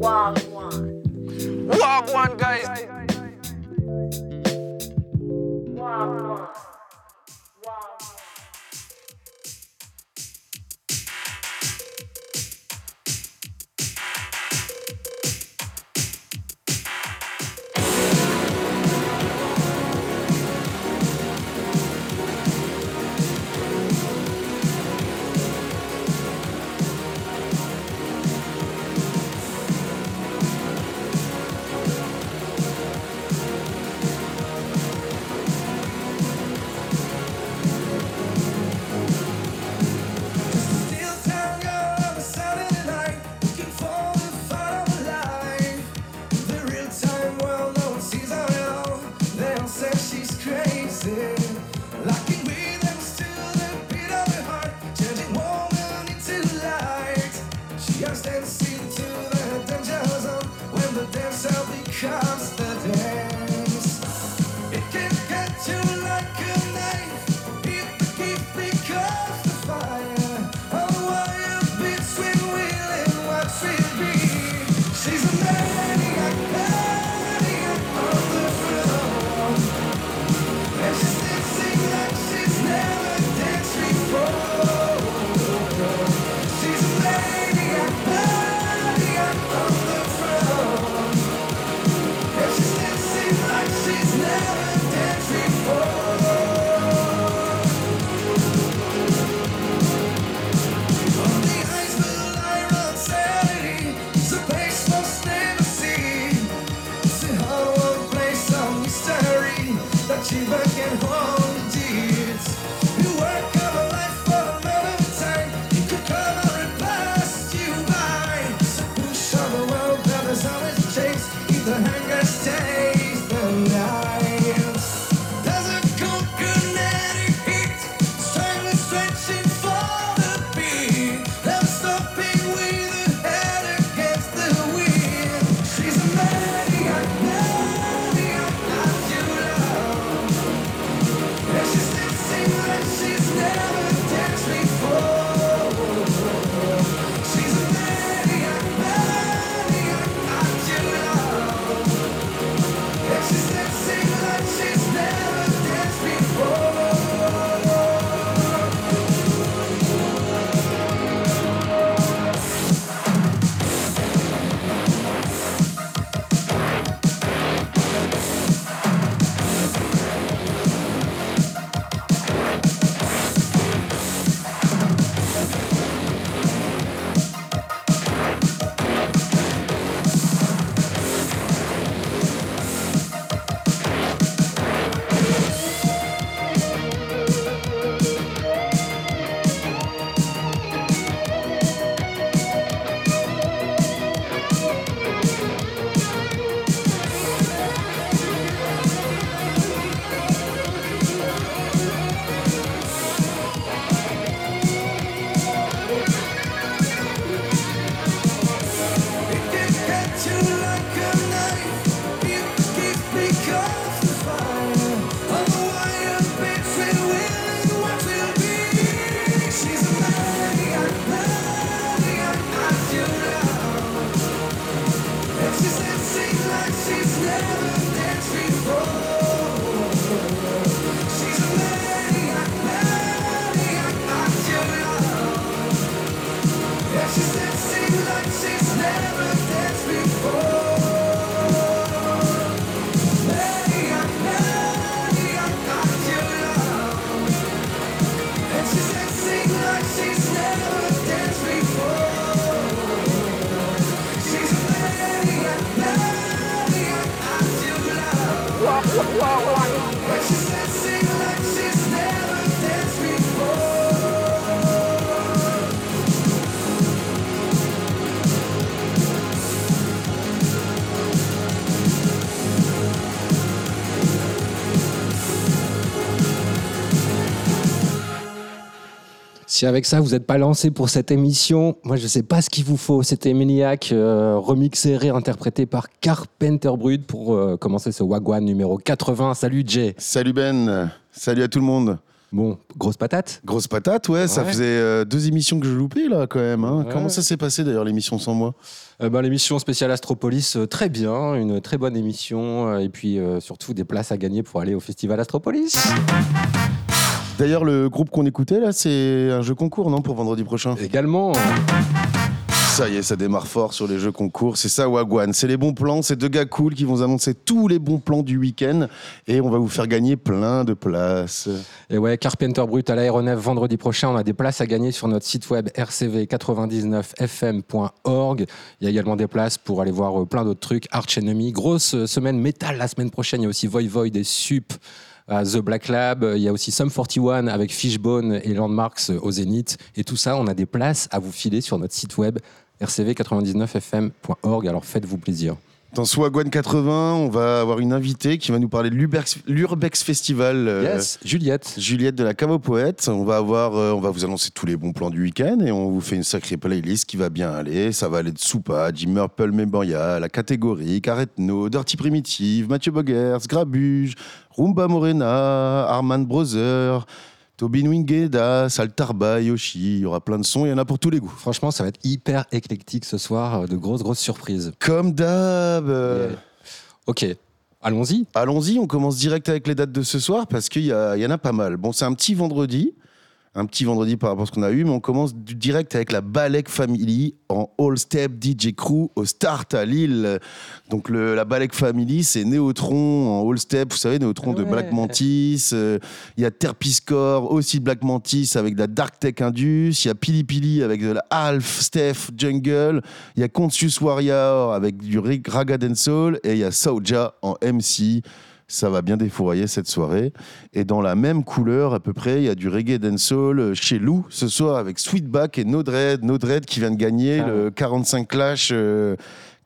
Wagwan. Wagwan, guys. Wagwan. Si avec ça, vous n'êtes pas lancé pour cette émission, moi, je ne sais pas ce qu'il vous faut. C'était Maniac, euh, remixé, réinterprété par Carpenter Brut pour euh, commencer ce Wagwan numéro 80. Salut Jay. Salut Ben, salut à tout le monde. Bon, grosse patate Grosse patate, ouais, ça faisait euh, deux émissions que je loupais là quand même. hein. Ouais. Comment ça s'est passé d'ailleurs l'émission sans moi? Euh, ben, L'émission spéciale Astropolis, euh, très bien, une très bonne émission. et puis surtout des places à gagner pour aller au festival Astropolis. D'ailleurs le groupe qu'on écoutait là c'est un jeu concours non pour vendredi prochain Également, Ça y est, ça démarre fort sur les jeux concours, c'est ça Wagwan, c'est les bons plans, c'est deux gars cool qui vont annoncer tous les bons plans du week-end et on va vous faire gagner plein de places. et ouais, Carpenter Brut à l'aéronef vendredi prochain. On a des places à gagner sur notre site web rcv99fm.org. Il y a également des places pour aller voir euh, plein d'autres trucs. Arch Enemy, grosse euh, semaine métal la semaine prochaine. Il y a aussi Void Void et Sup à The Black Lab. Il y a aussi Sum 41 avec Fishbone et Landmarks au Zénith. Et tout ça, on a des places à vous filer sur notre site web rcv99fm.org. Alors faites-vous plaisir. Dans ce Wagwan 80, on va avoir une invitée qui va nous parler de l'Urbex Festival. euh, Yes, Juliette. Juliette de la Cave aux Poètes. On va avoir, euh, on va vous annoncer tous les bons plans du week-end et on vous fait une sacrée playlist qui va bien aller. Ça va aller de Soupa, Jim Purple Memorial, La Catégorie, Caretno, Dirty Primitive, Mathieu Bogers, Grabuge, Rumba Morena, Arman Brother, Tobin Wingeda, Saltarba, Yoshi. Il y aura plein de sons, il y en a pour tous les goûts. Franchement, ça va être hyper éclectique ce soir. De grosses, grosses surprises. Comme d'hab. euh, Yeah. Ok, allons-y. Allons-y, on commence direct avec les dates de ce soir parce qu'il y, y en a pas mal. Bon, c'est un petit vendredi, un petit vendredi par rapport à ce qu'on a eu, mais on commence du direct avec la Balek Family en All Step DJ Crew au Start à Lille. Donc le, la Balek Family, c'est Neutron en All Step, vous savez, Neutron de Ouais. Black Mantis. euh, Il y a Terpiscore, aussi de Black Mantis avec de la Dark Tech Indus. Il y a Pili Pili avec de la Half, Steph, Jungle. Il y a Conscious Warrior avec du Raga Soul et il y a Soulja en MC. Ça va bien défourailler cette soirée. Et dans la même couleur, à peu près, il y a du reggae dancehall chez Lou ce soir avec Sweetback et No Dread. No Dread qui vient de gagner Carrément. le 45 Clash, euh,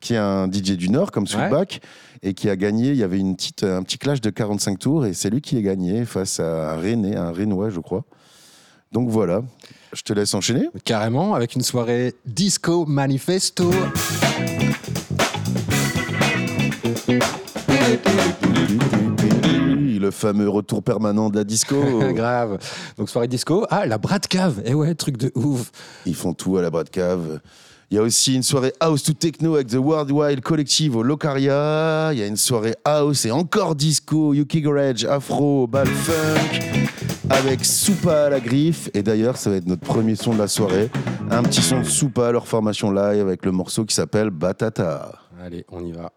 qui est un DJ du Nord comme Sweetback, et qui a gagné. Il y avait une petite, un petit clash de 45 tours et c'est lui qui l'a gagné face à un Rennais, un Rennois, je crois. Donc voilà, je te laisse enchaîner. Carrément, avec une soirée Disco Manifesto. Fameux retour permanent de la disco. Grave. Donc soirée disco. Ah, la Brad Cave. Eh ouais, truc de ouf. Ils font tout à la bras de cave. Il y a aussi une soirée house to techno avec The World Wild Collective au Locaria. Il y a une soirée house et encore disco, Yuki Garage, Afro, Bal Funk avec Soupa à la griffe. Et d'ailleurs, ça va être notre premier son de la soirée. Un petit son de Soupa, leur formation live avec le morceau qui s'appelle Batata. Allez, on y va.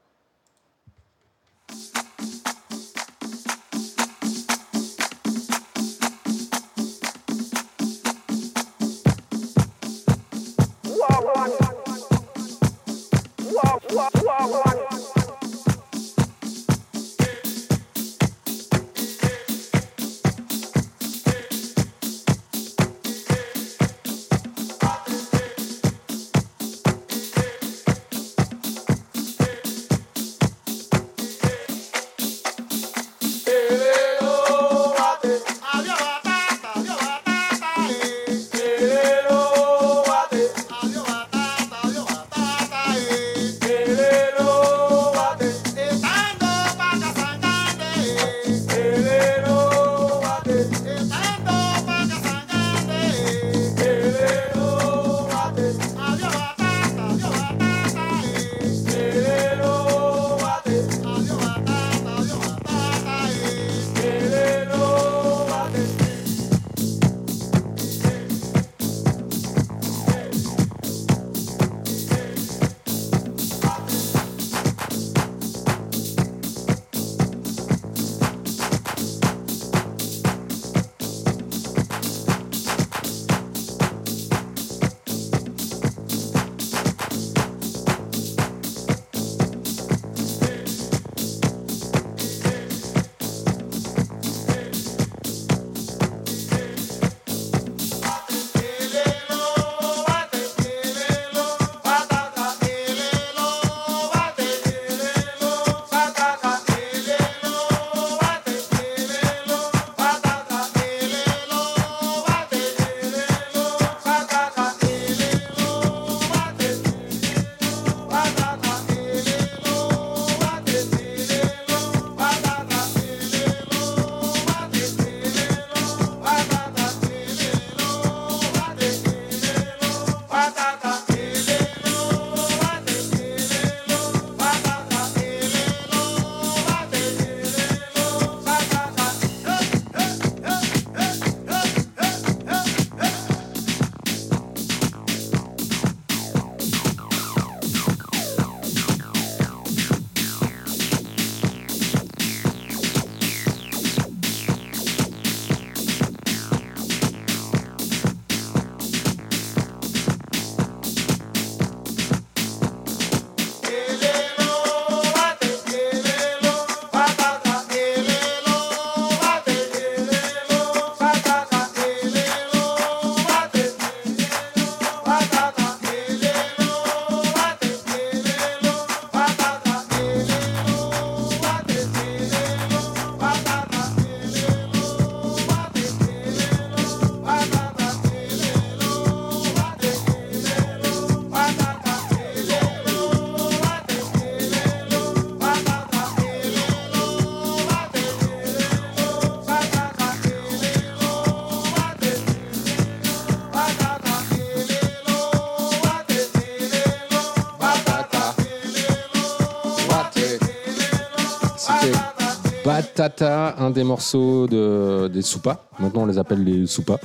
Un des morceaux de, des Soupas. Maintenant, on les appelle les Soupas.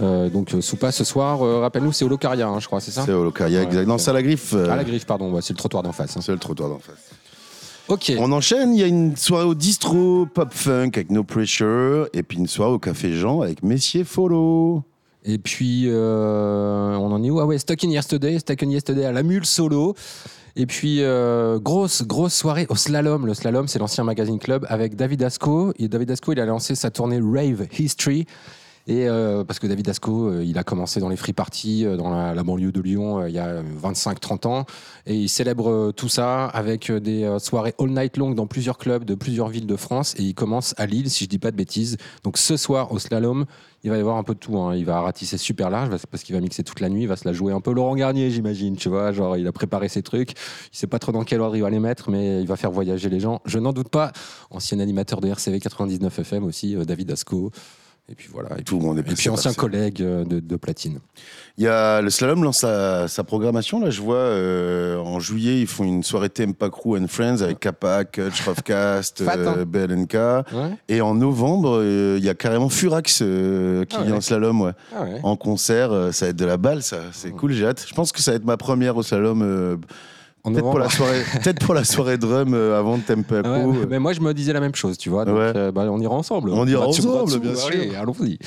Euh, donc, euh, Soupa ce soir, euh, rappelle-nous, c'est Holocaria, hein, je crois, c'est ça C'est Holocaria, Ouais, exact. Non, c'est à la griffe. euh, À la griffe, pardon, ouais, c'est le trottoir d'en face. hein. C'est le trottoir d'en face. Ok. On enchaîne, il y a une soirée au distro pop funk avec No Pressure, et puis une soirée au Café Jean avec Messier Follow. Et puis, on en est où? Ah ouais, Stuck in Yesterday, Stuck in Yesterday à la mule solo. Et puis, euh, grosse, grosse soirée au Slalom. Le Slalom, c'est l'ancien magazine club avec David Asco. Et David Asco, il a lancé sa tournée Rave History. Et euh, parce que David Asco, euh, il a commencé dans les free parties euh, dans la, banlieue de Lyon il y a 25-30 ans. Et il célèbre tout ça avec des soirées all night long dans plusieurs clubs de plusieurs villes de France. Et il commence à Lille, si je dis pas de bêtises. Donc ce soir au Slalom, il va y avoir un peu de tout. hein. Il va ratisser super large parce- qu'il va mixer toute la nuit. Il va se la jouer un peu Laurent Garnier, j'imagine. Tu vois, genre il a préparé ses trucs. Il sait pas trop dans quel ordre il va les mettre, mais il va faire voyager les gens. Je n'en doute pas. Ancien animateur de RCV 99 FM aussi, David Asco. Et puis voilà. Et Tout le monde est et puis ancien collègue euh, de, de Platine. Il y a le slalom lance sa, sa programmation. Là, je vois euh, en juillet, ils font une soirée Tempa Crew and Friends avec Kappa, Kutch, Roughcast, hein. euh, BLNK. Ouais. Et en novembre, euh, il y a carrément Furax qui Ah ouais. vient en slalom, ouais. Ah ouais. En concert, ça va être de la balle, ça. C'est cool, j'ai hâte. Je pense que ça va être ma première au slalom. Euh, peut-être pour la soirée, peut-être pour la soirée drum euh, avant de Tempa Ouais, Crew. mais moi, je me disais la même chose, tu vois. Donc, Ouais. euh, bah, on ira ensemble. On ira dessus, ensemble, bien Allez, sûr. allons-y.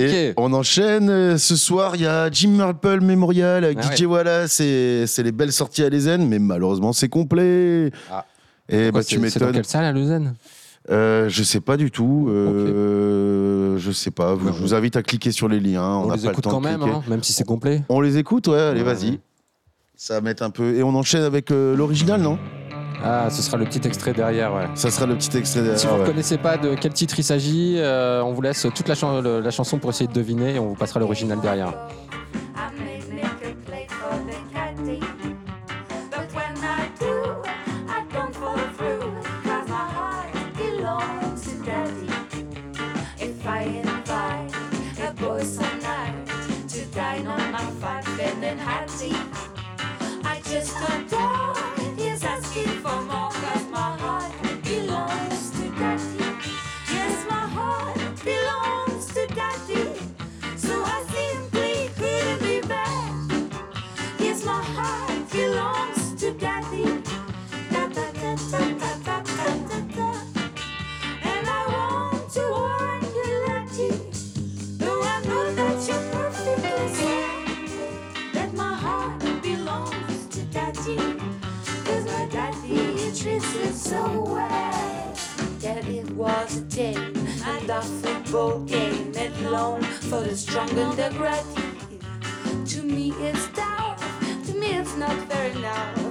Et on enchaîne. euh, Ce soir, il y a Jim Marple Memorial avec Ah DJ Wallace. C'est c'est les belles sorties à l'Ezen, mais malheureusement, c'est complet. Ah. Et Pourquoi bah, tu c'est- C'est dans m'étonnes. quelle salle à Lausanne? Euh, je sais pas du tout. Euh, Je sais pas. Ouais, je vous invite à cliquer sur les liens. On, les pas le écoute temps quand même, hein, même si c'est complet. On les écoute, ouais. Allez, Ouais. vas-y. Ça va mettre un peu. Et on enchaîne avec euh, l'original, non? Ah, ce sera le petit extrait derrière, ouais. Ça sera le petit extrait derrière. Si vous ne ouais. connaissez pas de quel titre il s'agit, euh, on vous laisse toute la, chan- la chanson pour essayer de deviner et on vous passera l'original derrière. Treats it so well. Daddy was a team and a football game at long for the strong and the gritty. To me it's down, to me it's not fair enough.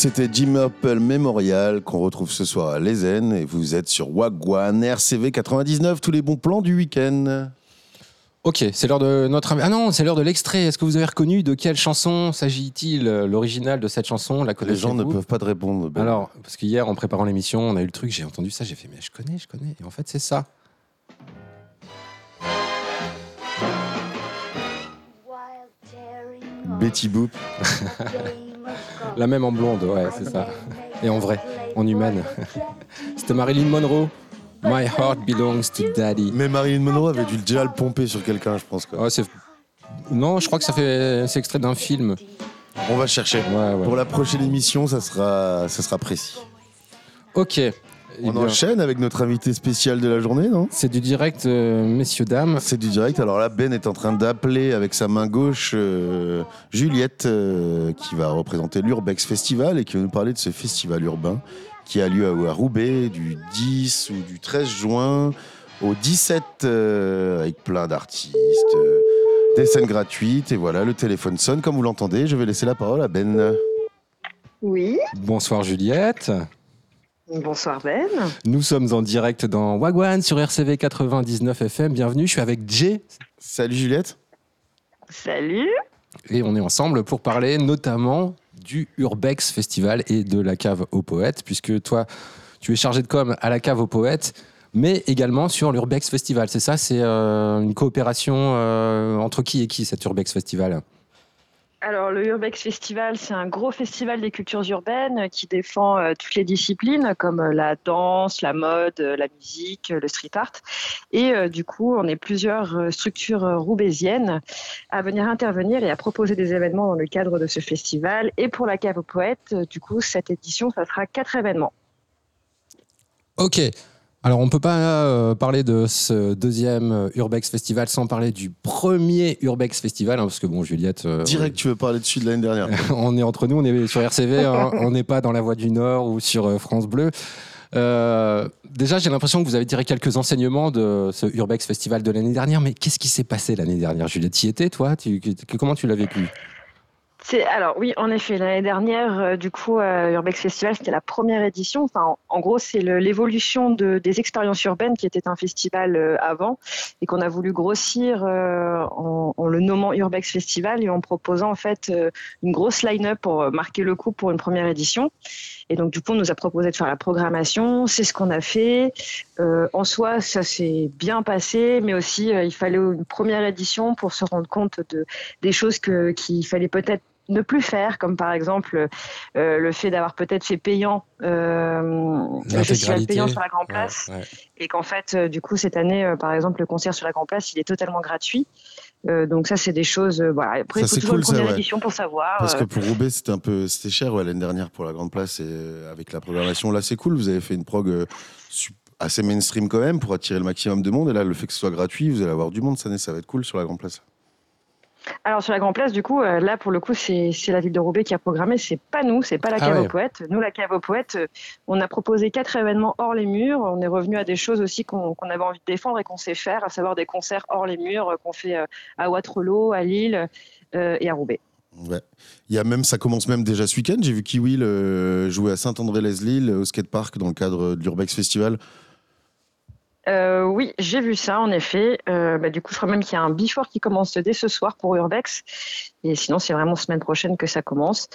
C'était Jim Purple Memorial qu'on retrouve ce soir à Lezen et vous êtes sur Wagwan RCV 99, tous les bons plans du week-end. Ok, c'est l'heure de notre. Ah non, c'est l'heure de l'extrait. Est-ce que vous avez reconnu de quelle chanson s'agit-il euh, L'original de cette chanson, la Les gens ne peuvent pas te répondre. Ben. Alors, parce qu'hier, en préparant l'émission, on a eu le truc, j'ai entendu ça, j'ai fait, mais je connais, je connais. Et en fait, c'est ça. Betty Boop. La même en blonde, ouais, c'est ça. Et en vrai, en humaine. C'était Marilyn Monroe. My heart belongs to daddy. Mais Marilyn Monroe avait dû déjà le pomper sur quelqu'un, je pense. Quoi. Ouais, non, je crois que ça fait. C'est extrait d'un film. On va chercher. Ouais, ouais. Pour la prochaine émission, ça sera, ça sera précis. Ok. Eh On bien, enchaîne avec notre invité spécial de la journée, non? C'est du direct, euh, messieurs, dames. C'est du direct. Alors là, Ben est en train d'appeler avec sa main gauche euh, Juliette, euh, qui va représenter l'Urbex Festival et qui va nous parler de ce festival urbain qui a lieu à, à Roubaix du 10 ou du 13 juin au 17 euh, avec plein d'artistes, euh, des scènes gratuites. Et voilà, le téléphone sonne comme vous l'entendez. Je vais laisser la parole à Ben. Oui, Bonsoir, Juliette. Bonsoir Ben. Nous sommes en direct dans Wagwan sur RCV 99 FM. Bienvenue, je suis avec Jay Salut Juliette. Salut. et on est ensemble pour parler notamment du Urbex Festival et de la cave aux poètes, puisque toi, tu es chargé de com à la cave aux poètes, mais également sur l'Urbex Festival. C'est ça, c'est euh, une coopération euh, entre qui et qui cet Urbex Festival? Alors le Urbex Festival, c'est un gros festival des cultures urbaines qui défend euh, toutes les disciplines comme euh, la danse, la mode, euh, la musique, euh, le street art. Et euh, du coup, on est plusieurs euh, structures euh, roubaisiennes à venir intervenir et à proposer des événements dans le cadre de ce festival. Et pour la cave aux poètes, euh, du coup, cette édition, ça sera quatre événements. Ok. Alors, on ne peut pas euh, parler de ce deuxième Urbex Festival sans parler du premier Urbex Festival, hein, parce que bon, Juliette, euh, Direct, tu veux parler dessus de l'année dernière. on est entre nous, on est sur RCV, hein, on n'est pas dans la Voix du Nord ou sur euh, France Bleu. Euh, déjà, j'ai l'impression que vous avez tiré quelques enseignements de ce Urbex Festival de l'année dernière, mais qu'est-ce qui s'est passé l'année dernière Juliette, tu y étais, toi? Tu- que- Comment tu l'as vécu? C'est alors oui, en effet, l'année dernière, euh, du coup, euh, Urbex Festival, c'était la première édition. Enfin, en, gros, c'est l'évolution de, des expériences urbaines qui était un festival euh, avant et qu'on a voulu grossir euh, en, en le nommant Urbex Festival et en proposant en fait euh, une grosse line-up pour euh, marquer le coup pour une première édition. Et donc, du coup, on nous a proposé de faire la programmation. C'est ce qu'on a fait. Euh, en soi, ça s'est bien passé, mais aussi, euh, il fallait une première édition pour se rendre compte de, des choses qu'il fallait peut-être ne plus faire, comme par exemple euh, le fait d'avoir peut-être fait payant euh, le festival payant sur la Grand Place Ouais, ouais. et qu'en fait, euh, du coup, cette année, par exemple, le concert sur la Grand Place, il est totalement gratuit. Euh, donc ça, c'est des choses. euh, voilà. Après, Ça, il faut toujours cool, une ça, ouais. édition pour savoir. Parce euh, que pour Roubaix, c'était un peu, c'était cher ouais, l'année dernière pour la grande place et euh, avec la programmation. Là, c'est cool. Vous avez fait une prog euh, assez mainstream quand même pour attirer le maximum de monde. Et là, le fait que ce soit gratuit, vous allez avoir du monde cette année. Ça va être cool sur la grande place. Alors sur la Grand Place, du coup, euh, là pour le coup, c'est la ville de Roubaix qui a programmé. C'est pas nous, c'est pas la Ah cave ouais. aux poètes. Nous, la cave aux poètes, euh, on a proposé quatre événements hors les murs. On est revenu à des choses aussi qu'on avait envie de défendre et qu'on sait faire, à savoir des concerts hors les murs euh, qu'on fait à Waterloo, à Lille et à Roubaix. Ouais. Il y a même, ça commence même déjà ce week-end. J'ai vu Kiwi jouer à Saint-André-les-Lilles au skatepark dans le cadre de l'Urbex Festival. Euh, oui, j'ai vu ça en effet. Euh, bah, du coup, je crois même qu'il y a un before qui commence dès ce soir pour Urbex. Et sinon, c'est vraiment semaine prochaine que ça commence.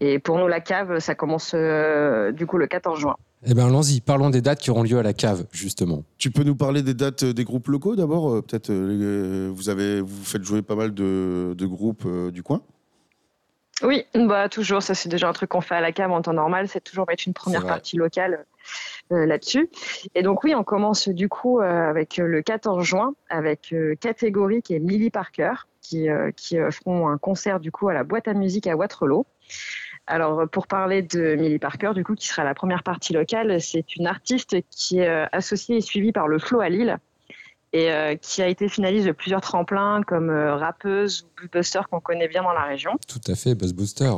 Et pour nous, la cave, ça commence euh, du coup le 14 juin. Eh bien, allons-y, parlons des dates qui auront lieu à la cave, justement. Tu peux nous parler des dates des groupes locaux d'abord Peut-être euh, vous avez, vous faites jouer pas mal de, de groupes euh, du coin. Oui, bah toujours, ça c'est déjà un truc qu'on fait à la cave en temps normal, c'est toujours mettre une première partie locale là-dessus. Et donc oui, on commence du coup euh, avec euh, le 14 juin avec euh, Catégorique et Millie Parker qui, euh, qui euh, feront un concert du coup à la boîte à musique à Waterloo. Alors euh, pour parler de Millie Parker, du coup qui sera la première partie locale, c'est une artiste qui est euh, associée et suivie par le Flow à Lille et euh, qui a été finaliste de plusieurs tremplins comme euh, rappeuse ou Buster qu'on connaît bien dans la région. Tout à fait, Buzz Booster.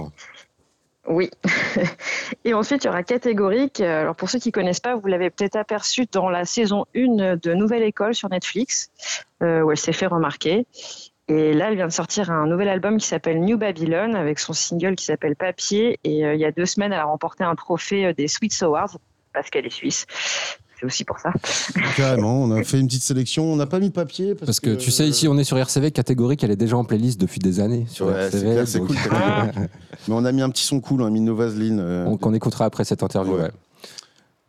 Oui. Et ensuite, il y aura catégorique. Alors, pour ceux qui connaissent pas, vous l'avez peut-être aperçu dans la saison 1 de Nouvelle École sur Netflix, euh, où elle s'est fait remarquer. Et là, elle vient de sortir un nouvel album qui s'appelle New Babylon avec son single qui s'appelle Papier. Et euh, il y a deux semaines, elle a remporté un trophée euh, des Sweets Awards parce qu'elle est suisse. C'est aussi pour ça. Carrément, on a fait une petite sélection. On n'a pas mis papier. Parce, Parce que tu sais, ici, on est sur RCV, catégorique, elle est déjà en playlist depuis des années sur Ouais, c'est RCV. clair, c'est donc- cool. t'as mis- Mais on a mis un petit son cool, on a mis euh, on- qu'on écoutera après cette interview. Ouais. ouais.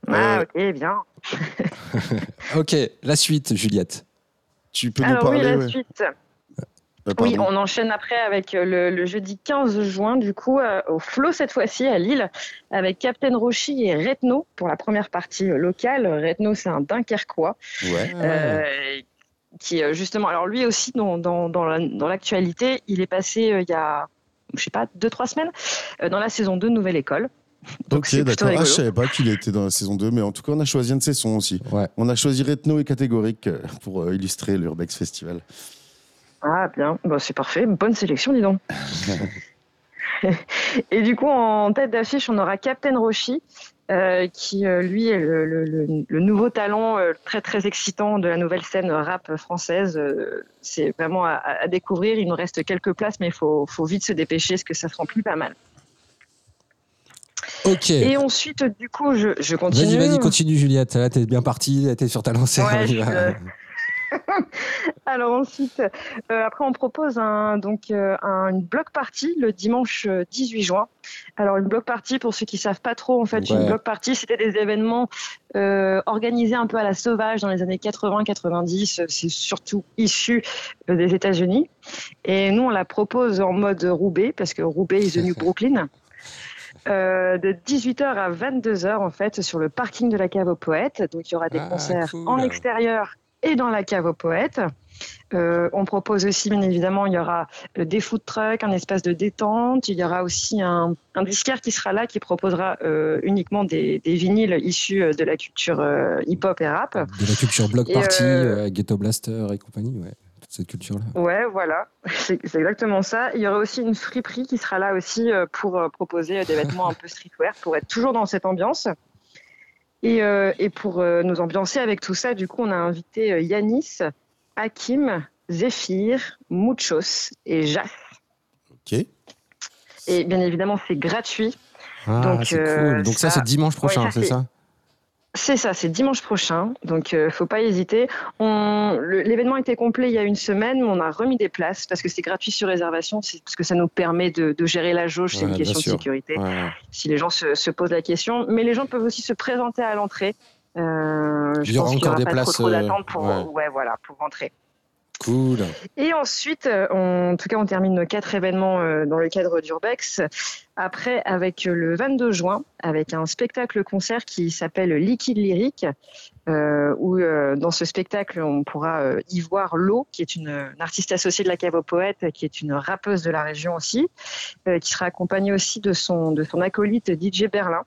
Ah, ok, bien. Ok, la suite, Juliette. Tu peux Alors nous oui, parler la ouais. suite. Euh, Oui, on enchaîne après avec euh, le, le jeudi 15 juin, du coup, euh, au Flot cette fois-ci, à Lille, avec Captain Roshi et Retno pour la première partie locale. Retno, c'est un Dunkerquois. Ouais. euh, qui, justement, alors lui aussi, dans, dans, dans la- dans l'actualité, il est passé euh, il y a, je sais pas, deux, trois semaines, euh, dans la saison 2 de Nouvelle École. Donc, Ok, d'accord. Ah, je savais pas qu'il était dans la saison 2, mais en tout cas, on a choisi un de ses sons aussi. Ouais. On a choisi Retno et Catégorique pour euh, illustrer l'Urbex Festival. Ah bien, bon, c'est parfait, bonne sélection dis donc. et du coup en tête d'affiche on aura Captain Roshi euh, qui euh, lui est le, le- le- le nouveau talent euh, très très excitant de la nouvelle scène rap française. C'est vraiment à, à découvrir, il nous reste quelques places mais il faut, faut vite se dépêcher parce que ça se remplit pas mal. Ok. Et ensuite du coup je, je continue. Vas-y, vas-y, continue, Juliette. Là, t'es bien partie, t'es sur ta lancée. Ouais, on y je- va. Alors ensuite, euh, après on propose un, donc euh, un- une block party le dimanche euh, 18 juin. Alors une block party pour ceux qui savent pas trop en fait, Ouais. une block party c'était des événements euh, organisés un peu à la sauvage dans les années 80-90. C'est surtout issu euh, des États-Unis. Et nous on la propose en mode Roubaix parce que Roubaix is the new Brooklyn. Euh, de 18h à 22h en fait sur le parking de la cave aux poètes. Donc il y aura des Ah, concerts cool. en extérieur et dans la cave aux poètes. Euh, on propose aussi, bien évidemment, il y aura euh, des food trucks, un espace de détente. Il y aura aussi un, un disquaire qui sera là, qui proposera euh, uniquement des, des vinyles issus de la culture euh, hip-hop et rap. De la culture block party, Ghetto Blaster et compagnie, ouais. Toute cette culture-là. Ouais, voilà, c'est exactement ça. Il y aura aussi une friperie qui sera là aussi pour proposer des vêtements un peu streetwear, pour être toujours dans cette ambiance. Et, euh, et pour euh, nous ambiancer avec tout ça, du coup, on a invité euh, Yanis, Hakim, Zéphyr, Muchos et Jas. Ok. Et bien évidemment, c'est gratuit. Ah, Donc, c'est cool. Donc ça, ça- c'est dimanche prochain, c'est- ça? C'est ça, c'est dimanche prochain, donc euh, faut pas hésiter. L'événement était complet il y a une semaine, mais on a remis des places parce que c'est gratuit sur réservation, c'est parce que ça nous permet de, de gérer la jauge, c'est une question de sécurité. Ouais. Si les gens se, se posent la question, mais les gens peuvent aussi se présenter à l'entrée. Euh, je Il y aura encore des pas places, Trop, trop euh, d'attente pour, ouais. ouais, voilà, pour rentrer. Cool. Et ensuite, euh, on- en tout cas, on termine nos quatre événements euh, dans le cadre d'Urbex. Après, avec euh, le 22 juin, avec un spectacle-concert qui s'appelle Liquide Lyrique, euh, où euh, dans ce spectacle, on pourra euh, y voir Lo, qui est une, une artiste associée de la Cave aux Poètes, qui est une rappeuse de la région aussi, qui sera accompagnée aussi de son, de son acolyte DJ Berlin,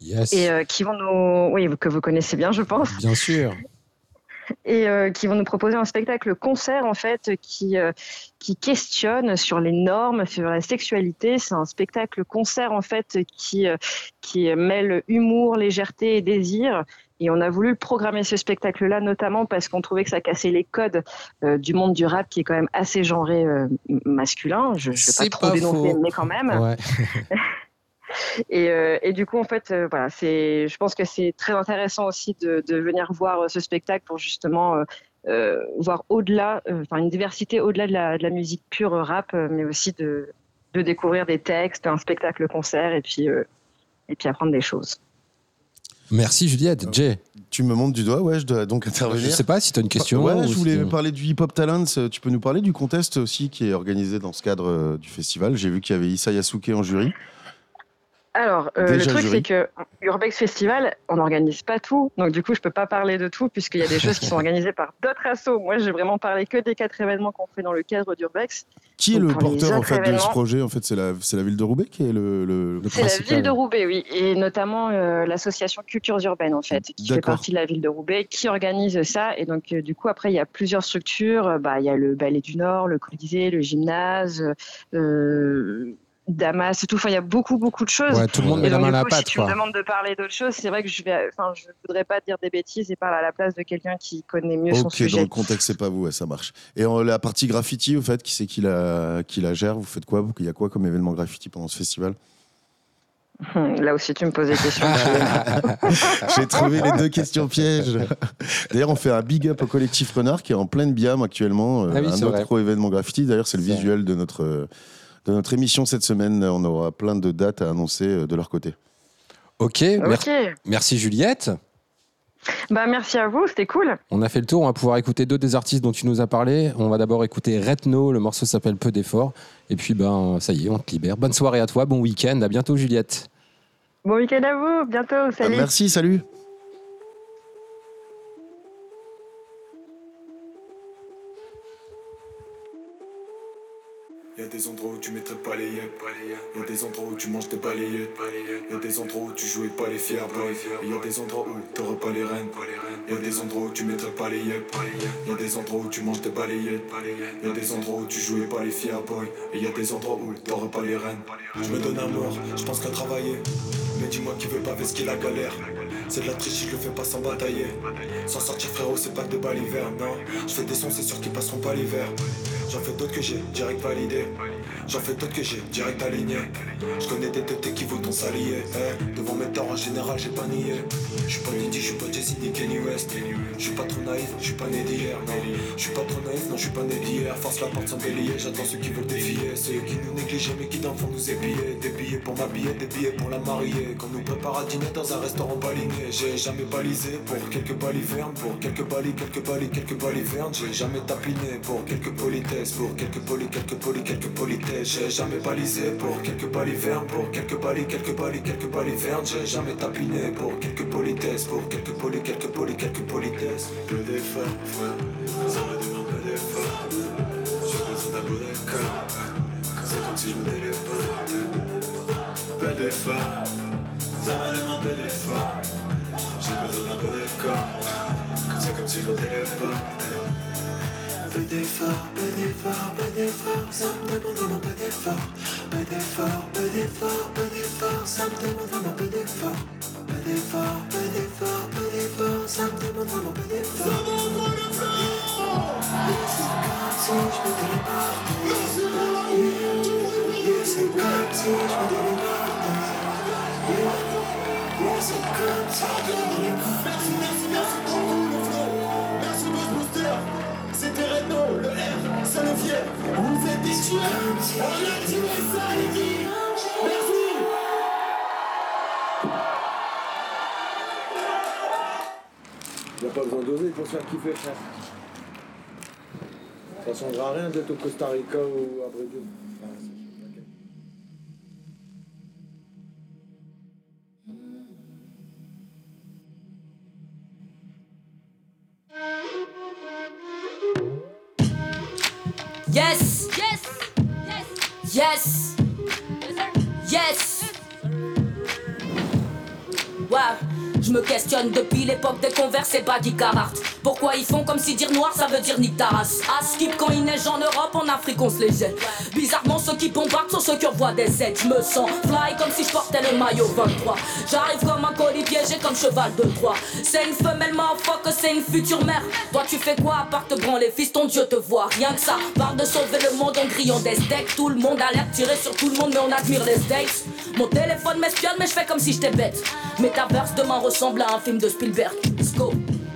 Yes. et qui vont nous, oui, que vous connaissez bien, je pense Bien sûr. Et euh, qui vont nous proposer un spectacle concert en fait qui euh, qui questionne sur les normes, sur la sexualité. C'est un spectacle concert en fait qui euh, qui mêle humour, légèreté et désir. Et on a voulu programmer ce spectacle-là notamment parce qu'on trouvait que ça cassait les codes euh, du monde du rap qui est quand même assez genré euh, masculin. Je ne vais pas trop dénoncer, mais quand même. Ouais. Et, euh, et du coup, en fait, euh, voilà, c'est, je pense que c'est très intéressant aussi de, de venir voir euh, ce spectacle pour justement euh, euh, voir au-delà, euh, enfin une diversité au-delà de la, de la musique pure rap, mais aussi de, de découvrir des textes, un spectacle concert et puis euh, et puis apprendre des choses. Merci Juliette. Jay, Tu me montres du doigt, ouais, je dois donc je intervenir. sais pas si tu as une question. Ouais, ou je si- voulais parler du Hip Hop Talents. Tu peux nous parler du contest aussi qui est organisé dans ce cadre du festival? J'ai vu qu'il y avait Issa Yasuke en jury. Alors, euh, le truc, c'est que Urbex Festival, on n'organise pas tout. Donc, du coup, je peux pas parler de tout puisqu'il y a des choses qui sont organisées par d'autres assos. Moi, j'ai vraiment parlé que des quatre événements qu'on fait dans le cadre d'Urbex. Qui est Donc, le porteur en autres fait de ce projet? En fait, c'est la, ville de Roubaix qui est le. le- Le C'est la ville de Roubaix, oui, et notamment euh, l'association Cultures Urbaines, en fait, qui fait partie de la ville de Roubaix, qui organise ça. Et donc, euh, du coup, après, il y a plusieurs structures. Bah, il y a le Ballet du Nord, le Colisée, le gymnase, Damas et tout. Enfin, il y a beaucoup, beaucoup de choses. Ouais, tout le monde Et met la main à la pâte, Si tu me demandes de parler d'autres choses, c'est vrai que je vais, enfin, je voudrais pas dire des bêtises et parler à la place de quelqu'un qui connaît mieux son Ok, dans sujet. le contexte, c'est pas vous, ouais, ça marche. Et en, la partie graffiti, au fait, qui c'est qui la, qui la gère? Vous faites quoi? Il y a quoi comme événement graffiti pendant ce festival? Là aussi, tu me poses des questions. J'ai trouvé les deux questions pièges. D'ailleurs, on fait un big up au collectif Renard qui est en pleine biam actuellement. euh, Ah oui, un autre vrai. gros événement graffiti. D'ailleurs, c'est le visuel de notre, euh, de notre émission cette semaine. On aura plein de dates à annoncer euh, de leur côté. Ok, mer- ok. merci Juliette. Bah, merci à vous, c'était cool. On a fait le tour, on va pouvoir écouter deux des artistes dont tu nous as parlé. On va d'abord écouter Retno, le morceau s'appelle Peu d'efforts. Et puis, ben, ça y est, on te libère. Bonne soirée à toi, bon week-end, à bientôt Juliette. Bon week-end à vous, bientôt, Ah, salut. merci, salut. Y a des endroits où tu mettrais pas les yeux, y a des endroits où tu manges des balayettes, y a des endroits où tu jouais pas les fiers, boy. Et y a des endroits où t'aurais pas les rênes, y a des endroits où tu mettrais pas les yeux, y a des endroits où tu manges des balayettes, y a des endroits où tu jouais pas les fiers, boy. Et y a des endroits où t'aurais pas les rênes. Je me donne à mort, je pense qu'à travailler. Mais dis-moi qui veut pas ce qu'il la galère. C'est de la triche, je le fais pas sans batailler. Sans sortir frérot, c'est pas de bal hiver, non. Je fais des sons, c'est sûr qu'ils passeront pas l'hiver. J'en fais d'autres que j'ai direct validé. J'en fais d'autres que j'ai direct aligné. Je connais des têtes qui vous ton salier. Eh, devant mes torts en général, j'ai pas nié. Je suis pas Diddy, je suis pas Jesse ni Kenny West. Je suis pas trop naïf, je suis pas né d'hier. Non, je suis pas trop naïf, non, je suis pas né d'hier. Force la porte sans bélier, j'attends ceux qui veulent défier. Ceux qui nous négligent mais qui dans le fond nous épier. Des billets pour m'habiller, des billets pour la marier. Qu'on nous prépare à dîner dans un restaurant baligné. J'ai jamais balisé pour quelques balivernes, pour quelques balis, quelques balis, quelques balivernes. J'ai jamais tapiné pour quelques politesses, pour quelques polis, quelques polis, quelques J'ai jamais balisé pour quelques balivernes, pour quelques balis, quelques balis, quelques balivernes. J'ai jamais tapiné pour quelques politesses, pour quelques polis, quelques polis, quelques politesses. Peu d'efforts, ça me demande peu d'efforts. J'ai besoin d'un bout c'est comme si je me téléporte. Peu d'efforts, ça me demande peu d'efforts. J'ai besoin d'un peu de corps, c'est comme si je me téléporte. Peu d'efforts, peu d'efforts, peu d'efforts, ça me demande vraiment peu d'efforts. Peu d'efforts, peu d'efforts, peu d'efforts, ça me demande vraiment peu d'efforts. A. Merci. Il n'y a pas besoin d'oser pour se faire kiffer, frère. Ça changera rien d'être au Costa Rica ou à Brésil. Pourquoi ils font comme si dire noir ça veut dire nique ta race À skip quand il neige en Europe, en Afrique on se les jette. Bizarrement ceux qui bombardent sont ceux qui envoient des aides. Je me sens fly comme si je portais le maillot 23. J'arrive comme un colis piégé comme cheval de Troie. C'est une femelle que c'est une future mère. Toi tu fais quoi à part te branler, fils? Ton Dieu te voit. Rien que ça, parle de sauver le monde en grillant des steaks. Tout le monde a l'air de tirer sur tout le monde, mais on admire les steaks. Mon téléphone m'espionne, mais je fais comme si j'étais bête. Metaverse demain ressemble à un film de Spielberg. Let's go.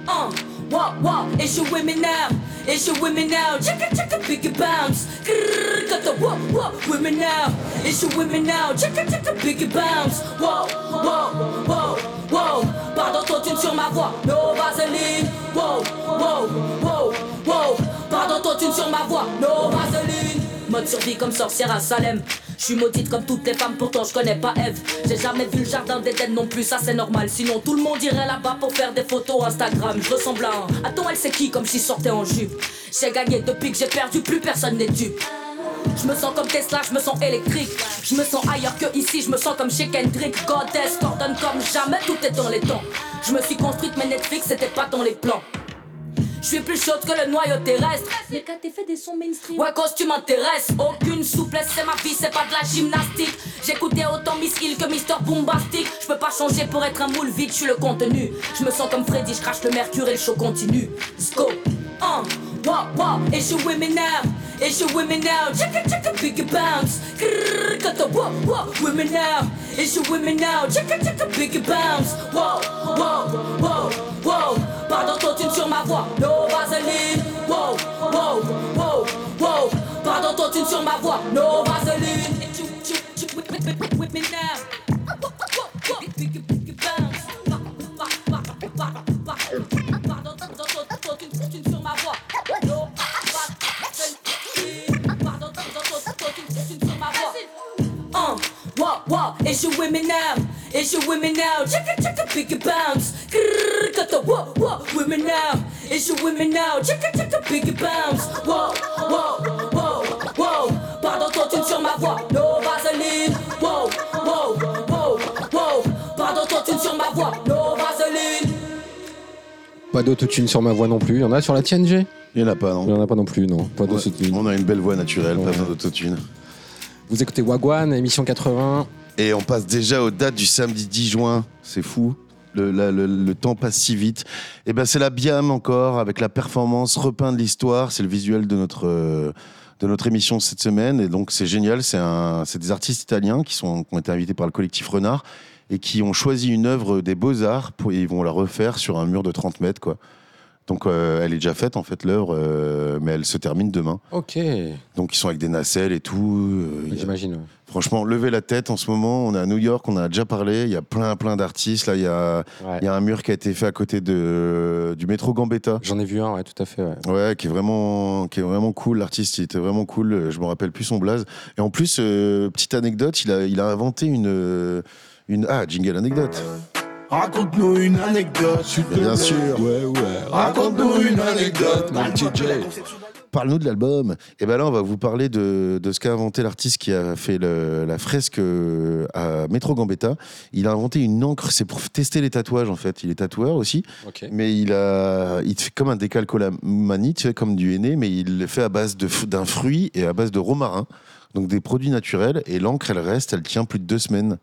Uh, wow, wow, it's you with me now. It's you with me now. Check it, check it, big it bounce. Grrr, got the wow, wow, with me now. It's you with me now. Check it, check it, big it bounce. Wow, wow, wow, wow. Pardon, toi, tu sur ma voix. No vaseline. Wow, wow, wow, wow. Pardon, toi, tu sur ma voix. No vaseline. Mode survie comme sorcière à Salem. Je suis maudite comme toutes les femmes, pourtant je connais pas Eve. J'ai jamais vu le jardin d'Éden non plus, ça c'est normal. Sinon tout le monde irait là-bas pour faire des photos Instagram. Je ressemble à un. Attends, elle c'est qui comme si sortait en jupe? J'ai gagné depuis que j'ai perdu, plus personne n'est dupe. Je me sens comme Tesla, je me sens électrique. Je me sens ailleurs que ici, je me sens comme chez Kendrick. Goddess, coordonne comme jamais, tout est dans les temps. Je me suis construite, mais Netflix c'était pas dans les plans. Je suis plus chaude que le noyau terrestre. Mais quand t'es fait des sons mainstream. Ouais, cause tu m'intéresses. Aucune souplesse, c'est ma vie, c'est pas de la gymnastique. J'écoutais autant Miss Hill que Mister Bombastic. Je peux pas changer pour être un moule vide, je suis le contenu. Je me sens comme Freddy, je crache le mercure et le show continue. Let's go. Uh, wow, wow, et je now. Et je me now. Check it, check it, big bounce. Grrr, got the now. Et je with me now. Check it, check it, big bounce. Wow, wow, wow, wow. Pardon, t'entune sur ma voix. No vaseline. Wow, wow, wow, wow. Pardon, t'entune sur ma voix. No vaseline. With, me now. Wow, wow, wow. It's now. It's you with me now. Check it, check it, big bounce. Grrr, got the wow, wow, with me now. It's you with me now. Check it, check it, big bounce. Sur ma voix. No vaseline. Sur ma voix. No vaseline. Pas d'autotune sur ma voix non plus. Il y en a sur la tienne, G? Il y en a pas, Il non y en a pas non plus, non. Pas d'autotune. On a une belle voix naturelle, Ouais. pas besoin d'autotune. Vous écoutez Wagwan, émission 80. Et on passe déjà aux dates du samedi 10 juin. C'est fou. Le, temps passe si vite. Et ben c'est la Biam encore avec la performance repeint de l'histoire. C'est le visuel de notre euh, de notre émission cette semaine. Et donc c'est génial. C'est des artistes italiens qui sont ont été invités par le collectif Renard et qui ont choisi une œuvre des beaux arts et ils vont la refaire sur un mur de 30 mètres quoi. Donc euh, elle est déjà faite en fait l'œuvre, euh, mais elle se termine demain. Ok, Donc ils sont avec des nacelles et tout. euh, j'imagine. ouais. Franchement, levez la tête en ce moment. On est à New York, on en a déjà parlé. Il y a plein, plein d'artistes. Là, il y a, Ouais. il y a un mur qui a été fait à côté de, du métro Gambetta. J'en ai vu un, ouais, tout à fait. ouais. Ouais, qui est vraiment, qui est vraiment cool. L'artiste, il était vraiment cool. Je me rappelle plus son blaze. Et en plus, euh, petite anecdote, il a, il a inventé une, euh, une, ah, jingle anecdote. Raconte-nous une anecdote, s'il te Bien sûr. Ouais, ouais. Raconte-nous une anecdote. Mon Jay. Parle-nous de l'album. Et ben là, on va vous parler de, de ce qu'a inventé l'artiste qui a fait le- la fresque euh, à Metro Gambetta. Il a inventé une encre, c'est pour tester les tatouages en fait. Il est tatoueur aussi, Ok. mais il a, il fait comme un décalcolamanie, tu sais, comme du henné, mais il le fait à base d'un fruit et à base de romarin, donc des produits naturels. Et l'encre, elle reste, elle tient plus de deux semaines.